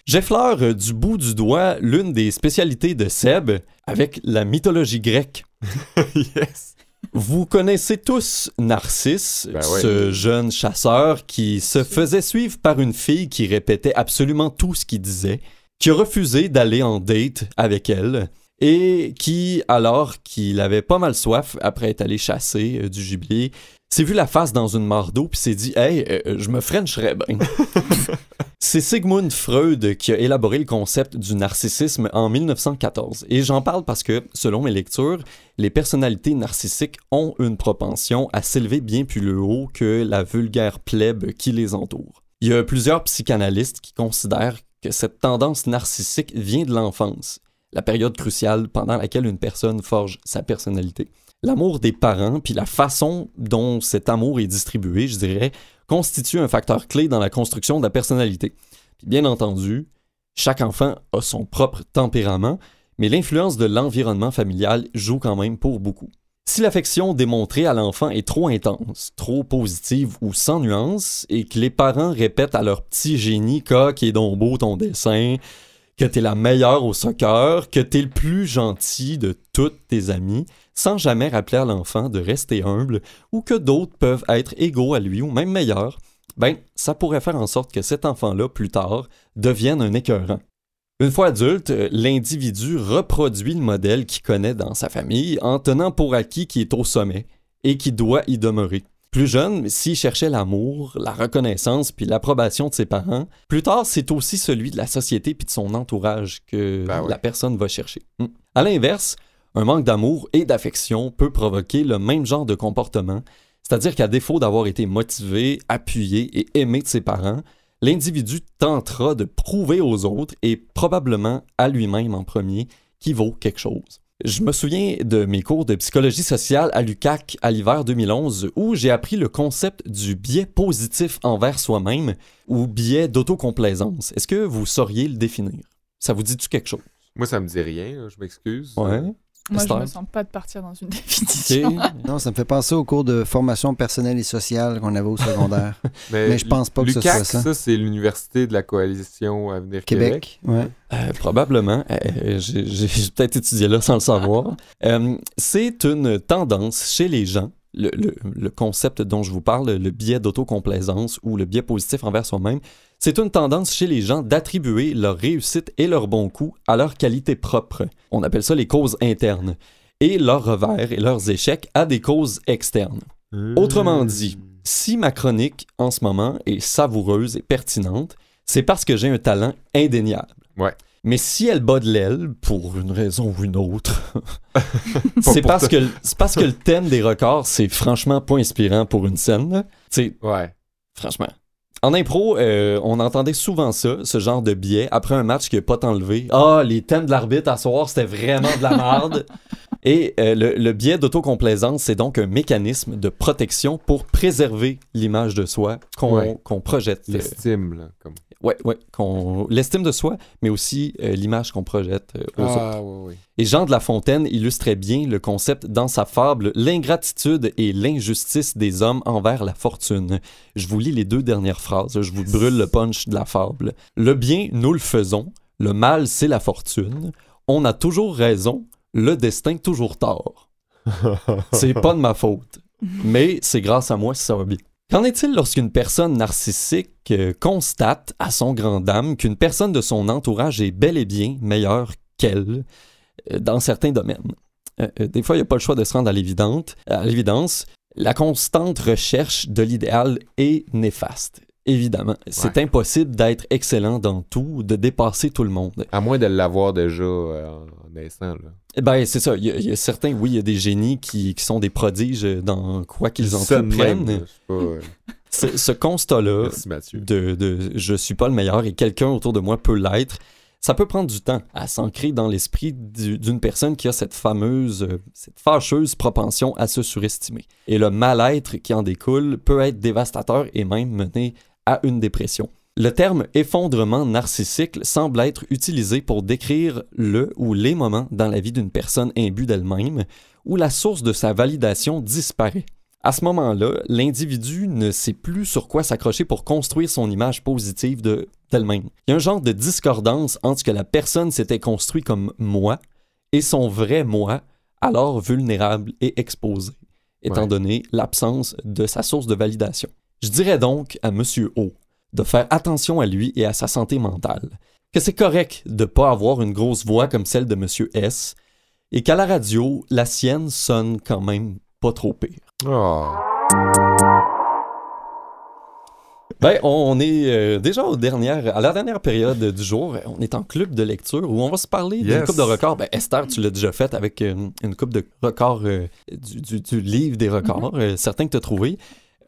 J'effleure euh, du bout du doigt l'une des spécialités de Seb avec la mythologie grecque. yes! Vous connaissez tous Narcisse, Ben ce jeune chasseur qui se faisait suivre par une fille qui répétait absolument tout ce qu'il disait, qui a refusé d'aller en date avec elle, et qui, alors qu'il avait pas mal soif après être allé chasser euh, du gibier, s'est vu la face dans une mare d'eau puis s'est dit Hey, euh, je me frencherais bien. C'est Sigmund Freud qui a élaboré le concept du narcissisme en 1914. Et j'en parle parce que, selon mes lectures, les personnalités narcissiques ont une propension à s'élever bien plus haut que la vulgaire plèbe qui les entoure. Il y a plusieurs psychanalystes qui considèrent que cette tendance narcissique vient de l'enfance, la période cruciale pendant laquelle une personne forge sa personnalité. L'amour des parents, puis la façon dont cet amour est distribué, je dirais, constitue un facteur clé dans la construction de la personnalité. Bien entendu, chaque enfant a son propre tempérament, mais l'influence de l'environnement familial joue quand même pour beaucoup. Si l'affection démontrée à l'enfant est trop intense, trop positive ou sans nuance, et que les parents répètent à leur petit génie qui est donc beau ton dessin, que t'es la meilleure au soccer, que t'es le plus gentil de toutes tes amis, sans jamais rappeler à l'enfant de rester humble ou que d'autres peuvent être égaux à lui ou même meilleurs, ben, ça pourrait faire en sorte que cet enfant-là, plus tard, devienne un écœurant. Une fois adulte, l'individu reproduit le modèle qu'il connaît dans sa famille en tenant pour acquis qu'il est au sommet et qu'il doit y demeurer. Plus jeune, s'il cherchait l'amour, la reconnaissance puis l'approbation de ses parents, plus tard, c'est aussi celui de la société puis de son entourage que Ben la personne va chercher. Hmm. À l'inverse, un manque d'amour et d'affection peut provoquer le même genre de comportement, c'est-à-dire qu'à défaut d'avoir été motivé, appuyé et aimé de ses parents, l'individu tentera de prouver aux autres et probablement à lui-même en premier qu'il vaut quelque chose. Je me souviens de mes cours de psychologie sociale à l'UCAC à l'hiver 2011 où j'ai appris le concept du biais positif envers soi-même ou biais d'autocomplaisance. Est-ce que vous sauriez le définir? Ça vous dit-tu quelque chose? Moi, ça me dit rien, je m'excuse. Ouais. Moi, je Esther? me sens pas de partir dans une définition. Non, ça me fait penser au cours de formation personnelle et sociale qu'on avait au secondaire. Mais, Mais je pense pas que ce soit ça. c'est l'Université de la Coalition Avenir Québec. Québec, ouais. Euh, probablement. Euh, j'ai j'ai peut-être étudié là sans le savoir. Euh, c'est une tendance chez les gens, le, le- le concept dont je vous parle, le biais d'autocomplaisance ou le biais positif envers soi-même, c'est une tendance chez les gens d'attribuer leur réussite et leur bon coup à leurs qualités propres. On appelle ça les causes internes. Et leurs revers et leurs échecs à des causes externes. Autrement dit, si ma chronique en ce moment est savoureuse et pertinente, c'est parce que j'ai un talent indéniable. Ouais. Mais si elle bat de l'aile, pour une raison ou une autre, c'est parce, que, c'est parce que le thème des records, c'est franchement pas inspirant pour une scène. là. Tu sais, Ouais. franchement. En impro, euh, on entendait souvent ça, ce genre de biais, après un match qui n'a pas tant levé. Ah, les thèmes de l'arbitre à soir, c'était vraiment de la merde. Et euh, le, le biais d'autocomplaisance, c'est donc un mécanisme de protection pour préserver l'image de soi qu'on Ouais. projette. L'estime, là. Comme... ouais, ouais, qu'on- l'estime de soi, mais aussi euh, l'image qu'on projette euh, aux autres. Ah, ouais. Et Jean de La Fontaine illustrait bien le concept dans sa fable L'ingratitude et l'injustice des hommes envers la fortune. Je vous lis les deux dernières phrases, je vous brûle le punch de la fable. Le bien, nous le faisons, le mal, c'est la fortune. On a toujours raison, le destin toujours tort. C'est pas de ma faute, mais c'est grâce à moi si ça va bien. Qu'en est-il lorsqu'une personne narcissique euh, constate, à son grand dame, qu'une personne de son entourage est bel et bien meilleure qu'elle euh, dans certains domaines? Euh, des fois, il n'y a pas le choix de se rendre à l'évidence. La constante recherche de l'idéal est néfaste. Évidemment. C'est impossible d'être excellent dans tout, de dépasser tout le monde. À moins de l'avoir déjà euh, en naissant. Là. Eh Ben, c'est ça. Il y, a, il y a certains, oui, il y a des génies qui, qui sont des prodiges dans quoi qu'ils entreprennent. Ce, constat-là de, de je suis pas le meilleur et quelqu'un autour de moi peut l'être, ça peut prendre du temps à s'ancrer dans l'esprit du- d'une personne qui a cette fameuse, cette fâcheuse propension à se surestimer. Et le mal-être qui en découle peut être dévastateur et même mener à une dépression. Le terme effondrement narcissique semble être utilisé pour décrire le ou les moments dans la vie d'une personne imbue d'elle-même où la source de sa validation disparaît. À ce moment-là, l'individu ne sait plus sur quoi s'accrocher pour construire son image positive de- d'elle-même. Il y a un genre de discordance entre ce que la personne s'était construit comme moi et son vrai moi, alors vulnérable et exposé, étant Ouais. donné l'absence de sa source de validation. Je dirais donc à Monsieur O de faire attention à lui et à sa santé mentale, que c'est correct de pas avoir une grosse voix comme celle de Monsieur S, et qu'à la radio, la sienne sonne quand même pas trop pire. Oh. Ben, on est euh, déjà aux dernières, à la dernière période du jour. On est en club de lecture où on va se parler d'une coupe de records. Ben, Esther, tu l'as déjà fait avec une, une coupe de records euh, du, du- du livre des records, euh, certains que tu as trouvés.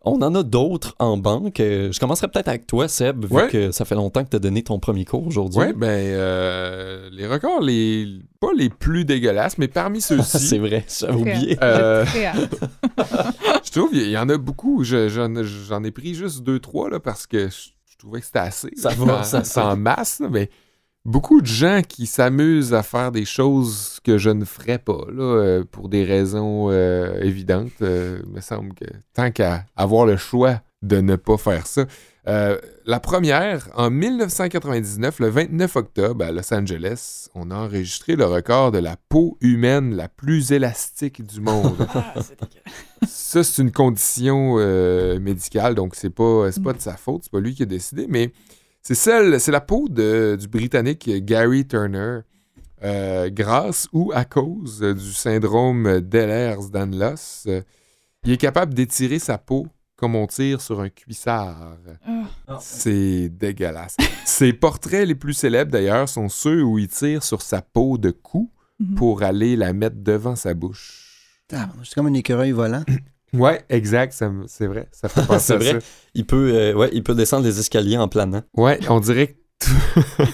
On en a d'autres en banque. Euh, je commencerai peut-être avec toi, Seb, vu Ouais. que ça fait longtemps que tu as donné ton premier cours aujourd'hui. Ouais, ben, euh, les records, les pas les plus dégueulasses, mais parmi c'est ceux-ci, vrai, j'avais oublié. euh, je trouve il y en a beaucoup. Je- J'en ai pris juste deux, trois, là, parce que je, je trouvais que c'était assez. Ça là, va, ça c'est masse, là, mais beaucoup de gens qui s'amusent à faire des choses que je ne ferais pas, là, euh, pour des raisons euh, évidentes. Euh, il me semble que tant qu'à avoir le choix de ne pas faire ça. La première, en 1999, le 29 octobre, à Los Angeles, on a enregistré le record de la peau humaine la plus élastique du monde. Ça, c'est une condition médicale, donc c'est pas, c'est pas de sa faute, c'est pas lui qui a décidé, mais c'est celle, c'est la peau de- du Britannique Gary Turner, euh, grâce ou à cause du syndrome d'Ehlers-Danlos. euh, il est capable d'étirer sa peau comme on tire sur un cuissard. Ah. C'est dégueulasse. Ses portraits les plus célèbres, d'ailleurs, sont ceux où il tire sur sa peau de cou Mhm. pour aller la mettre devant sa bouche. C'est comme un écureuil volant. Ouais, exact, c'est vrai. Ça fait penser C'est à vrai. ça. Il peut, euh, ouais, il peut descendre les escaliers en planant. Ouais, on dirait que tout-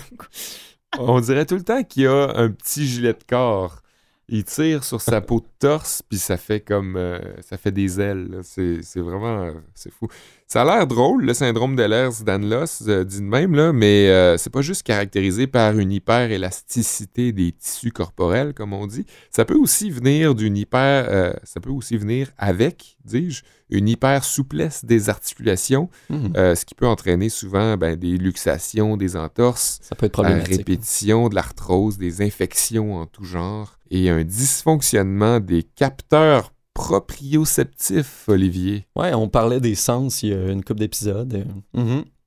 on dirait tout le temps qu'il a un petit gilet de corps. Il tire sur sa peau de torse, puis ça fait comme... euh, ça fait des ailes. c'est vraiment... euh, c'est fou. Ça a l'air drôle, le syndrome d'Ehlers-Danlos, euh, dit de même, là, mais euh, c'est pas juste caractérisé par une hyper-élasticité des tissus corporels, comme on dit. Ça peut aussi venir d'une hyper... euh, ça peut aussi venir avec, dis-je, une hyper-souplesse des articulations, Mhm. euh, ce qui peut entraîner souvent ben, des luxations, des entorses, Ça peut être à problématique. répétition, de l'arthrose, des infections en tout genre et un dysfonctionnement des capteurs proprioceptifs, Olivier. Ouais, on parlait des sens il y a une couple d'épisodes.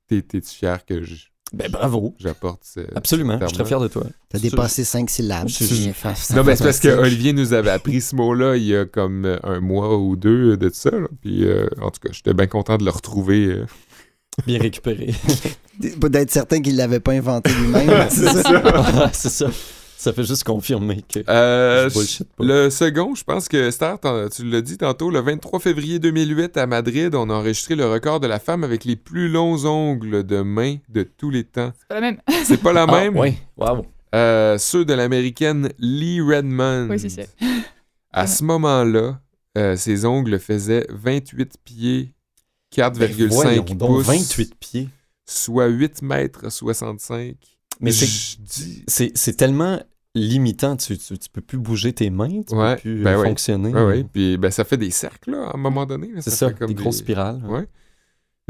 T'es- T'es-tu fier que j- Ben bravo. j'apporte ce- Absolument, ce je suis très fier de toi. T'as dépassé cinq syllabes. Je- je- Non, mais c'est parce que. Olivier nous avait appris ce mot-là il y a comme euh, un mois ou deux de ça. là. Puis, euh, en tout cas, j'étais bien content de le retrouver. euh. Bien récupéré. D'être certain qu'il l'avait pas inventé lui-même. c'est ça? C'est ça. Ça fait juste confirmer que Euh, je bullshit pas. Le second, je pense que Star, tu l'as dit tantôt, le 23 février 2008 à Madrid, on a enregistré le record de la femme avec les plus longs ongles de main de tous les temps. C'est pas la même. C'est pas la Ah, même? ouais, wow. Euh, ceux de l'américaine Lee Redmond. Oui, c'est ça. À ce moment-là, euh, ses ongles faisaient 28 pieds, Ben, voyons 4,5 donc, pouces, 28 pieds. soit 8 mètres 65. Mais c'est tellement limitant. Tu, tu, tu peux plus bouger tes mains, tu Ouais, peux plus ben euh, oui. fonctionner. Ouais, ouais, puis ben, ça fait des cercles là, à un moment donné. C'est Ça ça, fait comme des grosses spirales. Ouais.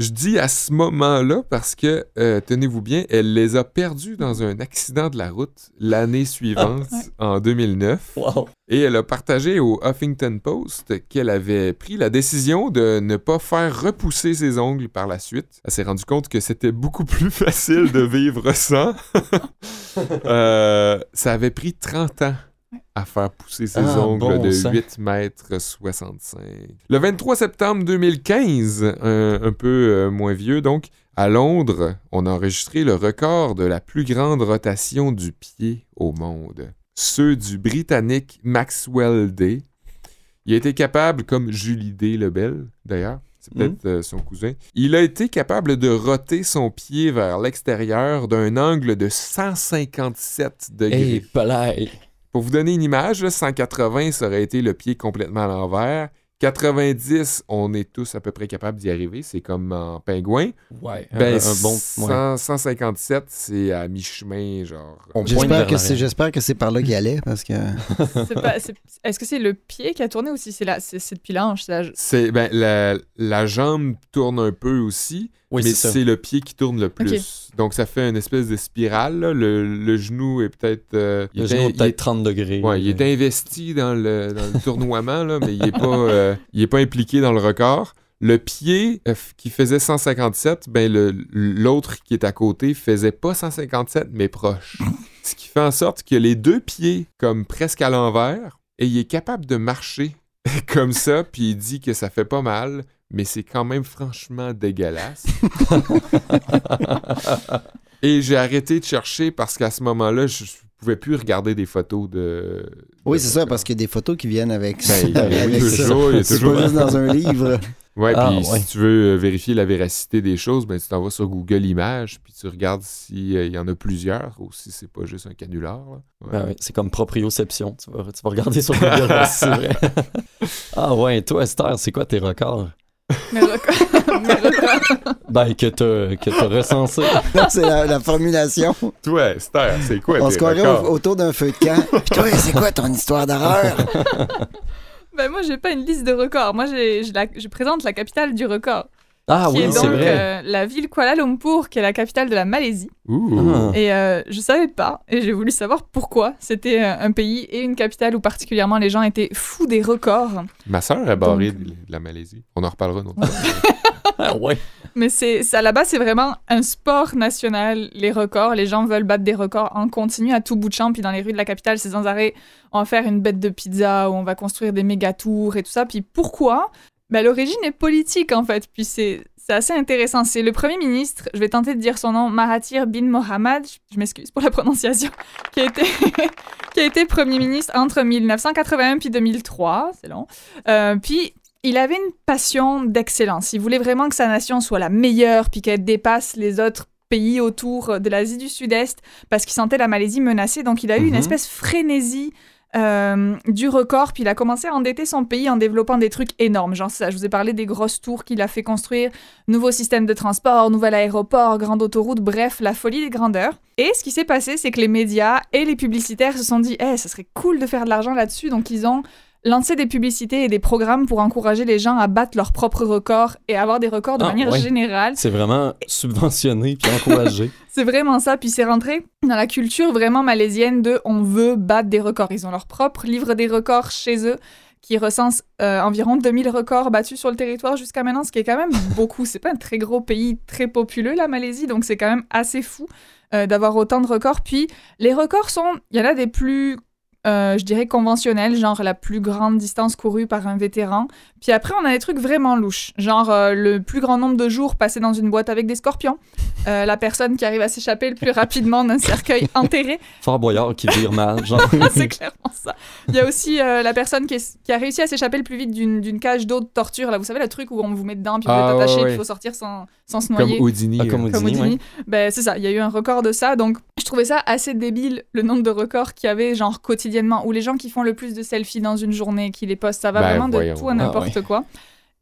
Je dis à ce moment-là parce que, euh, tenez-vous bien, elle les a perdus dans un accident de la route l'année suivante, Ouais. en 2009. Wow. Et elle a partagé au Huffington Post qu'elle avait pris la décision de ne pas faire repousser ses ongles par la suite. Elle s'est rendue compte que c'était beaucoup plus facile de vivre sans. Euh, ça avait pris 30 ans à faire pousser ses Ah, ongles bon de sang. 8 mètres 65. Le 23 septembre 2015, un, un peu euh, moins vieux donc, à Londres, on a enregistré le record de la plus grande rotation du pied au monde. Ceux du Britannique Maxwell Day. Il a été capable, comme Julie Day Lebel d'ailleurs, c'est peut-être euh, son cousin, il a été capable de roter son pied vers l'extérieur d'un angle de 157 degrés. Hey, palais. Pour vous donner une image, là, 180, ça aurait été le pied complètement à l'envers. 90, on est tous à peu près capables d'y arriver. C'est comme en pingouin. Ouais. Ben, un, un bon. ouais. 100 157, c'est à mi-chemin, genre. J'espère que, c'est, l'arrière. j'espère que c'est par là qu'il allait, parce que... C'est pas- c'est- Est-ce que c'est le pied qui a tourné ou si c'est la- c'est c'est depuis l'ange c'est la- C'est, ben, la, la jambe tourne un peu aussi, Oui, mais c'est le pied qui tourne le plus. Donc, ça fait une espèce de spirale. là. Le, le genou est peut-être... euh, il Le est genou in- peut-être 30 degrés. Ouais, il est investi dans le, dans le tournoiement, là, mais il n'est pas, euh, il est pas impliqué dans le record. Le pied euh, qui faisait 157, ben le- l'autre qui est à côté faisait pas 157, mais proche. Ce qui fait en sorte que les deux pieds, comme presque à l'envers, et il est capable de marcher comme ça, puis il dit que ça fait pas mal, mais c'est quand même franchement dégueulasse. et j'ai arrêté de chercher parce qu'à ce moment-là, je je pouvais plus regarder des photos de. Oui, de c'est ça, parce qu'il y a des photos qui viennent avec, Ben, il y a- avec oui, ça. toujours, il y a C'est toujours- pas juste dans un livre. Ouais, Ah, puis ouais. si tu veux euh, vérifier la véracité des choses, ben tu t'en vas sur Google Images, puis tu regardes s'il y en a plusieurs ou si c'est pas juste un canular. Ouais. Ben ouais, c'est comme proprioception. Tu vas, tu vas regarder sur Google Earth, c'est vrai. ah ouais, toi, Esther, c'est quoi tes records? Mes records. Mes records. Ben, que t'as que t'as recensé. Non, c'est la, la formulation. Toi, Esther, c'est quoi On tes se croirait records? au- autour d'un feu de camp. Puis toi, c'est quoi ton histoire d'horreur? Ben, moi, j'ai pas une liste de records. Moi, j'ai- je, la- je présente la capitale du record. Ah qui oui, est c'est donc vrai. euh, la ville Kuala Lumpur, qui est la capitale de la Malaisie. Ouh. Ah. Et euh, je savais pas, et j'ai voulu savoir pourquoi c'était euh, un pays et une capitale où particulièrement les gens étaient fous des records. Ma sœur est barrée Donc- de, de la Malaisie. On en reparlera une autre fois. Ah ouais. Mais c'est ça là-bas, c'est vraiment un sport national, les records. Les gens veulent battre des records en continu à tout bout de champ. Puis dans les rues de la capitale, c'est sans arrêt, on va faire une bête de pizza ou on va construire des méga tours et tout ça. Puis pourquoi ben, L'origine est politique en fait. Puis c'est assez intéressant. C'est le premier ministre, je vais tenter de dire son nom, Mahathir bin Mohamad, je m'excuse pour la prononciation, qui a été, qui a été premier ministre entre 1981 puis 2003, c'est long. Euh, puis il avait une passion d'excellence. Il voulait vraiment que sa nation soit la meilleure, puis qu'elle dépasse les autres pays autour de l'Asie du Sud-Est, parce qu'il sentait la Malaisie menacée. Donc il a eu une Mhm. espèce frénésie euh, du record, puis il a commencé à endetter son pays en développant des trucs énormes. Genre ça, je vous ai parlé des grosses tours qu'il a fait construire, nouveau système de transport, nouvel aéroport, grande autoroute, bref, la folie des grandeurs. Et ce qui s'est passé, c'est que les médias et les publicitaires se sont dit, eh, ça serait cool de faire de l'argent là-dessus, donc ils ont lancer des publicités et des programmes pour encourager les gens à battre leurs propres records et avoir des records de Ah, manière ouais. générale. C'est vraiment subventionné puis encouragé. C'est vraiment ça. Puis c'est rentré dans la culture vraiment malaisienne de on veut battre des records. Ils ont leur propre livre des records chez eux qui recense euh, environ 2000 records battus sur le territoire jusqu'à maintenant, ce qui est quand même beaucoup. C'est pas un très gros pays très populeux, la Malaisie, donc c'est quand même assez fou euh, d'avoir autant de records. Puis les records sont, il y en a des plus euh, je dirais conventionnels, genre la plus grande distance courue par un vétéran. Puis après, on a des trucs vraiment louches, genre euh, le plus grand nombre de jours passés dans une boîte avec des scorpions, euh, la personne qui arrive à s'échapper le plus rapidement d'un cercueil enterré, Fort Boyard qui vire mal, genre. c'est clairement ça. Il y a aussi euh, la personne qui, est- qui a réussi à s'échapper le plus vite d'une cage d'eau de torture, là, vous savez, le truc où on vous met dedans, puis vous Ah, êtes attaché, ouais, puis ouais. il faut sortir sans, sans se Comme noyer Houdini. Ah, comme euh. comme Houdini, Houdini. Ben, c'est ça, il y a eu un record de ça. Donc, je trouvais ça assez débile, le nombre de records qu'il y avait, genre quotidiennement, ou les gens qui font le plus de selfies dans une journée, qui les postent. Ça va Ben, vraiment de tout à Ah, n'importe quoi.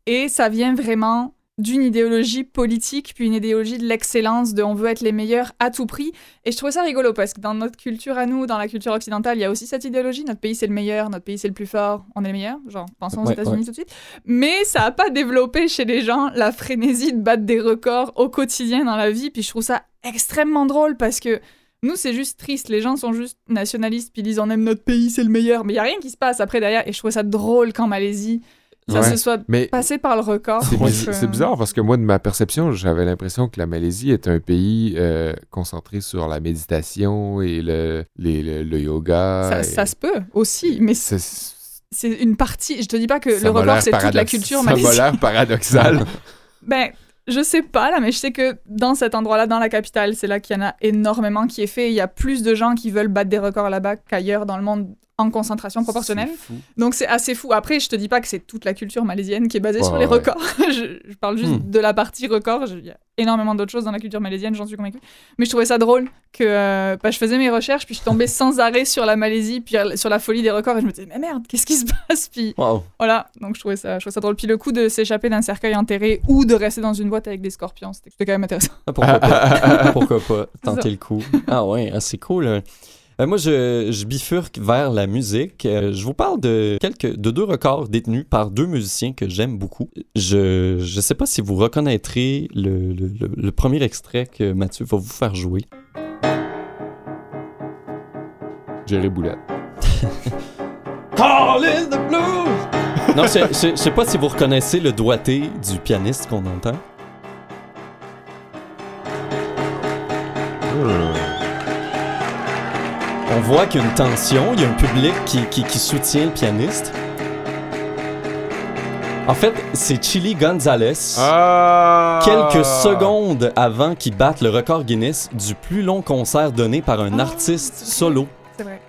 Et ça vient vraiment d'une idéologie politique, puis une idéologie de l'excellence, de on veut être les meilleurs à tout prix. Et je trouvais ça rigolo parce que dans notre culture à nous, dans la culture occidentale, il y a aussi cette idéologie. Notre pays, c'est le meilleur, notre pays, c'est le plus fort, on est le meilleur. Genre, pensons aux Ouais, États-Unis ouais. tout de suite. Mais ça n'a pas développé chez les gens la frénésie de battre des records au quotidien dans la vie. Puis je trouve ça extrêmement drôle parce que nous, c'est juste triste. Les gens sont juste nationalistes, puis ils disent on aime notre pays, c'est le meilleur. Mais il n'y a rien qui se passe après derrière. Et je trouve ça drôle qu'en Malaisie, ça Ouais. se soit Mais passé par le record. c'est donc, biz- euh, c'est bizarre parce que moi, de ma perception, j'avais l'impression que la Malaisie est un pays euh, concentré sur la méditation et le, les- le, le yoga. Ça, et- ça se peut aussi, mais c'est une partie. Je te dis pas que ça le record c'est toute la culture Ça m'a malaisienne. l'air paradoxal. Ben, je sais pas là, mais je sais que dans cet endroit-là, dans la capitale, c'est là qu'il y en a énormément qui est fait. Il y a plus de gens qui veulent battre des records là-bas qu'ailleurs dans le monde en concentration proportionnelle. Donc c'est assez fou. Après, je te dis pas que c'est toute la culture malaisienne qui est basée Ouais, sur les ouais. records. je, je parle juste Hmm. de la partie record. Il y a énormément d'autres choses dans la culture malaisienne, j'en suis convaincue. Mais je trouvais ça drôle que euh, bah, je faisais mes recherches, puis je tombais sans arrêt sur la Malaisie, puis sur la folie des records, et je me disais, mais merde, qu'est-ce qui se passe? Puis Wow. voilà, donc je trouvais ça, je trouvais ça drôle. Puis le coup de s'échapper d'un cercueil enterré ou de rester dans une boîte avec des scorpions, c'était quand même intéressant. Ah, pourquoi pas? pourquoi pas? Tenter le coup? Ah ouais, ah, c'est cool. Euh, moi, je, je bifurque vers la musique. Euh, je vous parle de quelques, de deux records détenus par deux musiciens que j'aime beaucoup. Je je sais pas si vous reconnaîtrez le, le, le- le premier extrait que Mathieu va vous faire jouer. Jerry Boulette. Call in the blues! non, je, je sais pas si vous reconnaissez le doigté du pianiste qu'on entend. On voit qu'il y a une tension, il y a un public qui, qui, qui soutient le pianiste. En fait, c'est Chili Gonzalez. Ah! Quelques secondes avant qu'il batte le record Guinness du plus long concert donné par un Ah, artiste solo. C'est vrai.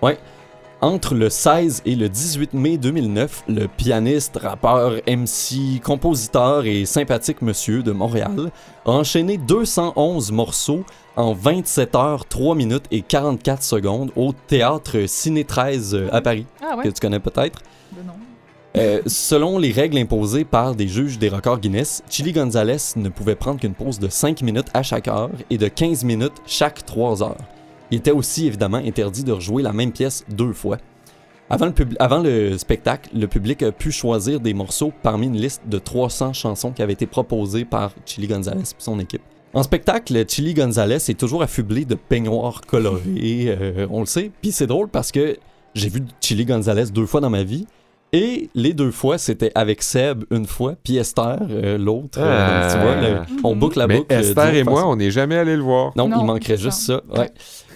Entre le 16 et le 18 mai 2009, le pianiste, rappeur, MC, compositeur et sympathique monsieur de Montréal a enchaîné 211 morceaux en 27 heures, 3 minutes et 44 secondes au théâtre Ciné 13 euh, à Paris, Ah que tu connais peut-être. Euh, selon les règles imposées par des juges des records Guinness, Chili Gonzalez ne pouvait prendre qu'une pause de 5 minutes à chaque heure et de 15 minutes chaque 3 heures. Il était aussi évidemment interdit de rejouer la même pièce deux fois. Avant le, pub- avant le spectacle, le public a pu choisir des morceaux parmi une liste de 300 chansons qui avaient été proposées par Chili Gonzalez et son équipe. En spectacle, Chili Gonzalez est toujours affublé de peignoirs colorés, euh, on le sait. Puis c'est drôle parce que j'ai vu Chili Gonzalez deux fois dans ma vie. Et les deux fois, c'était avec Seb une fois, puis Esther euh, l'autre. Euh, donc, tu vois, le- on boucle la Mais boucle. Esther et moi, façon. on n'est jamais allé le voir. Non, Non, il manquerait juste ça. ça. ouais.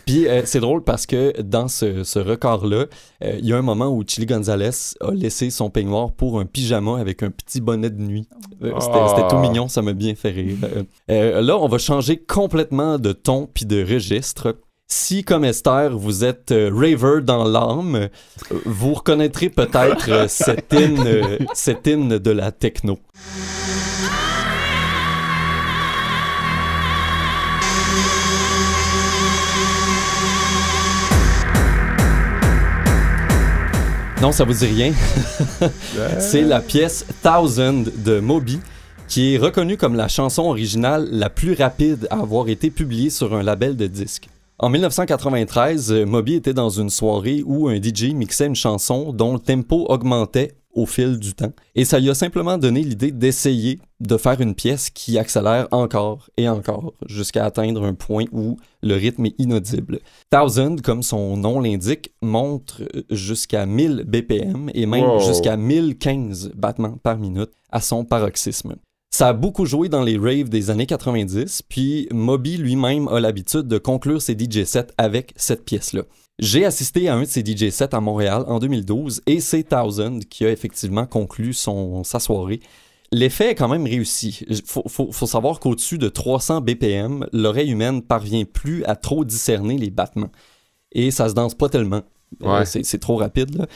Puis euh, c'est drôle parce que dans ce, ce record-là, euh, il y a un moment où Chili Gonzalez a laissé son peignoir pour un pyjama avec un petit bonnet de nuit. Euh, c'était, Ah. c'était tout mignon, ça m'a bien fait rire. Là, on va changer complètement de ton puis de registre. Si, comme Esther, vous êtes raver dans l'âme, vous reconnaîtrez peut-être euh, cet, hymne, euh, cet hymne de la techno. Non, ça vous dit rien. C'est la pièce Thousand de Moby, qui est reconnue comme la chanson originale la plus rapide à avoir été publiée sur un label de disques. En 1993, euh, Moby était dans une soirée où un DJ mixait une chanson dont le tempo augmentait au fil du temps. Et ça lui a simplement donné l'idée d'essayer de faire une pièce qui accélère encore et encore jusqu'à atteindre un point où le rythme est inaudible. Thousand, comme son nom l'indique, montre jusqu'à 1000 BPM et même Wow. jusqu'à 1015 battements par minute à son paroxysme. Ça a beaucoup joué dans les raves des années 90, puis Moby lui-même a l'habitude de conclure ses DJ sets avec cette pièce-là. J'ai assisté à un de ces DJ sets à Montréal en 2012 et c'est Thousand qui a effectivement conclu son, sa soirée. L'effet est quand même réussi. Il faut, faut- faut savoir qu'au-dessus de 300 BPM, l'oreille humaine parvient plus à trop discerner les battements. Et ça se danse pas tellement. Euh, Ouais. c'est c'est trop rapide. là.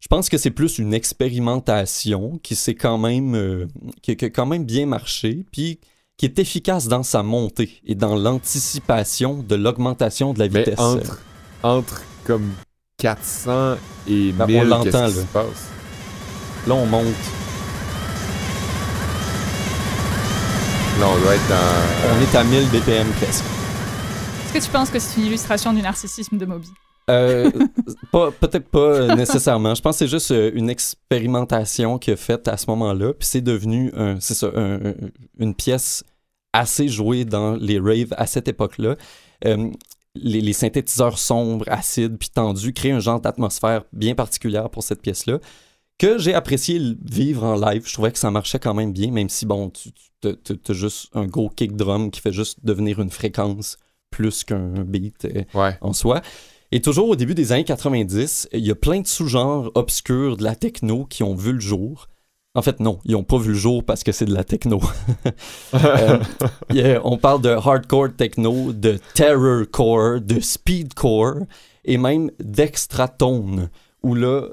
Je pense que c'est plus une expérimentation qui s'est quand même euh, qui, qui a quand même bien marché, puis qui est efficace dans sa montée et dans l'anticipation de l'augmentation de la Mais vitesse. entre, entre comme 400 et Ben, on 1000, l'entend, qu'est-ce qui là. se passe? Là, on monte. Là, on doit être dans... On est à 1000 BPM presque. Est-ce que tu penses que c'est une illustration du narcissisme de Moby? Euh, Peut-être pas euh, nécessairement. Je pense que c'est juste euh, une expérimentation qu'il a faite à ce moment-là. Puis c'est devenu un- c'est ça, un- un- une pièce assez jouée dans les raves à cette époque-là. Euh, les, les synthétiseurs sombres, acides puis tendus créent un genre d'atmosphère bien particulière pour cette pièce-là que j'ai apprécié vivre en live. Je trouvais que ça marchait quand même bien, même si, bon, tu, tu as juste un gros kick drum qui fait juste devenir une fréquence plus qu'un beat euh, Ouais. en soi. Et toujours au début des années 90, il y a plein de sous-genres obscurs de la techno qui ont vu le jour. En fait, non, ils n'ont pas vu le jour parce que c'est de la techno. Euh, a- on parle de hardcore techno, de terrorcore, de speedcore et même d'extratone, où là,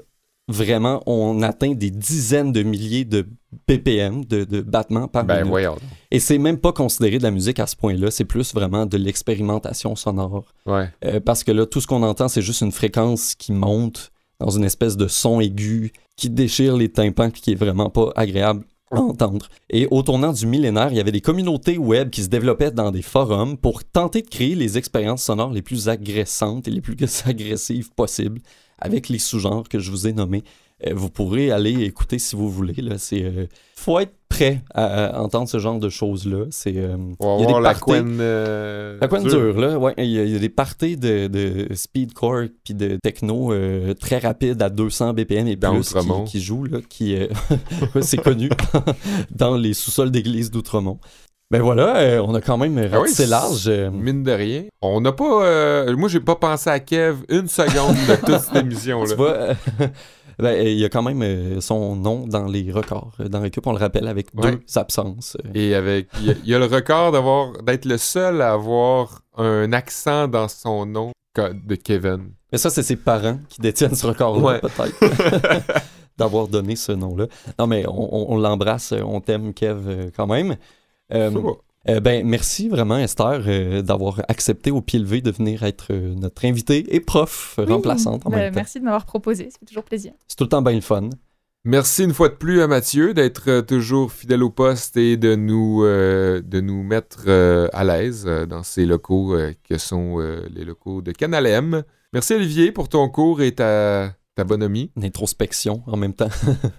vraiment, on atteint des dizaines de milliers de BPM, de, de battements par Ben minute. voyons. Et c'est même pas considéré de la musique à ce point-là, c'est plus vraiment de l'expérimentation sonore. Ouais. Euh, parce que là, tout ce qu'on entend, c'est juste une fréquence qui monte dans une espèce de son aigu qui déchire les tympans puis qui est vraiment pas agréable à entendre. Et au tournant du millénaire, il y avait des communautés web qui se développaient dans des forums pour tenter de créer les expériences sonores les plus agressantes et les plus agressives possibles avec les sous-genres que je vous ai nommés. Euh, vous pourrez aller écouter si vous voulez. Là, c'est, euh, faut être prêt à, à entendre ce genre de choses-là. C'est, euh, il y a des la euh, dure. dure, là, ouais. Il y, a- il y a des parties de, de speedcore puis de techno euh, très rapides à 200 BPM et Dans plus qui, qui jouent, là, qui, ouais, c'est connu dans les sous-sols d'église d'Outremont. Ben voilà, euh, on a quand même Ah oui, c'est- large. euh, Mine de rien. On n'a pas. euh, moi, j'ai pas pensé à Kev une seconde de toute cette émission-là. Ben, euh, il y a quand même euh, son nom dans les records. euh, Dans l'équipe, on le rappelle, avec Ouais. deux absences. Et avec. Il y, a- il y a le record d'avoir d'être le seul à avoir un accent dans son nom de Kevin. Mais ça, c'est ses parents qui détiennent ce record-là, Ouais. peut-être. D'avoir donné ce nom-là. Non, mais on, on- on l'embrasse, on t'aime, Kev, quand même. Euh. Euh, ben, merci vraiment, Esther, euh, d'avoir accepté au pied levé de venir être euh, notre invitée et prof Oui, remplaçante en ben, même temps. Merci de m'avoir proposé, ça fait toujours plaisir. C'est tout le temps bien le fun. Merci une fois de plus à Mathieu d'être toujours fidèle au poste et de nous, euh, de nous mettre euh, à l'aise dans ces locaux euh, que sont euh, les locaux de Canal M. Merci Olivier pour ton cours et ta, ta bonhomie. Une introspection en même temps.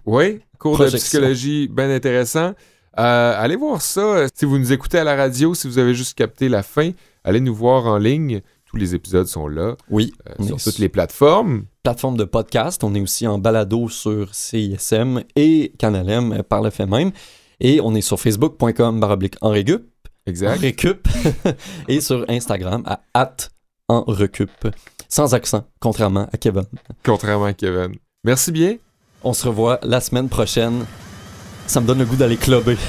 Oui, cours de psychologie bien intéressant. Euh, allez voir ça. euh, Si vous nous écoutez à la radio, si vous avez juste capté la fin, allez nous voir en ligne. Tous les épisodes sont là, Oui, euh, sur toutes les plateformes. plateforme de podcast. On est aussi en balado sur CISM et Canal M euh, par le fait même. Et on est sur facebook.com baroblique en récup, en Exact. récup et sur Instagram à at en recup. Sans accent, contrairement à Kevin. Contrairement à Kevin. Merci bien. On se revoit la semaine prochaine. Ça me donne le goût d'aller clubber.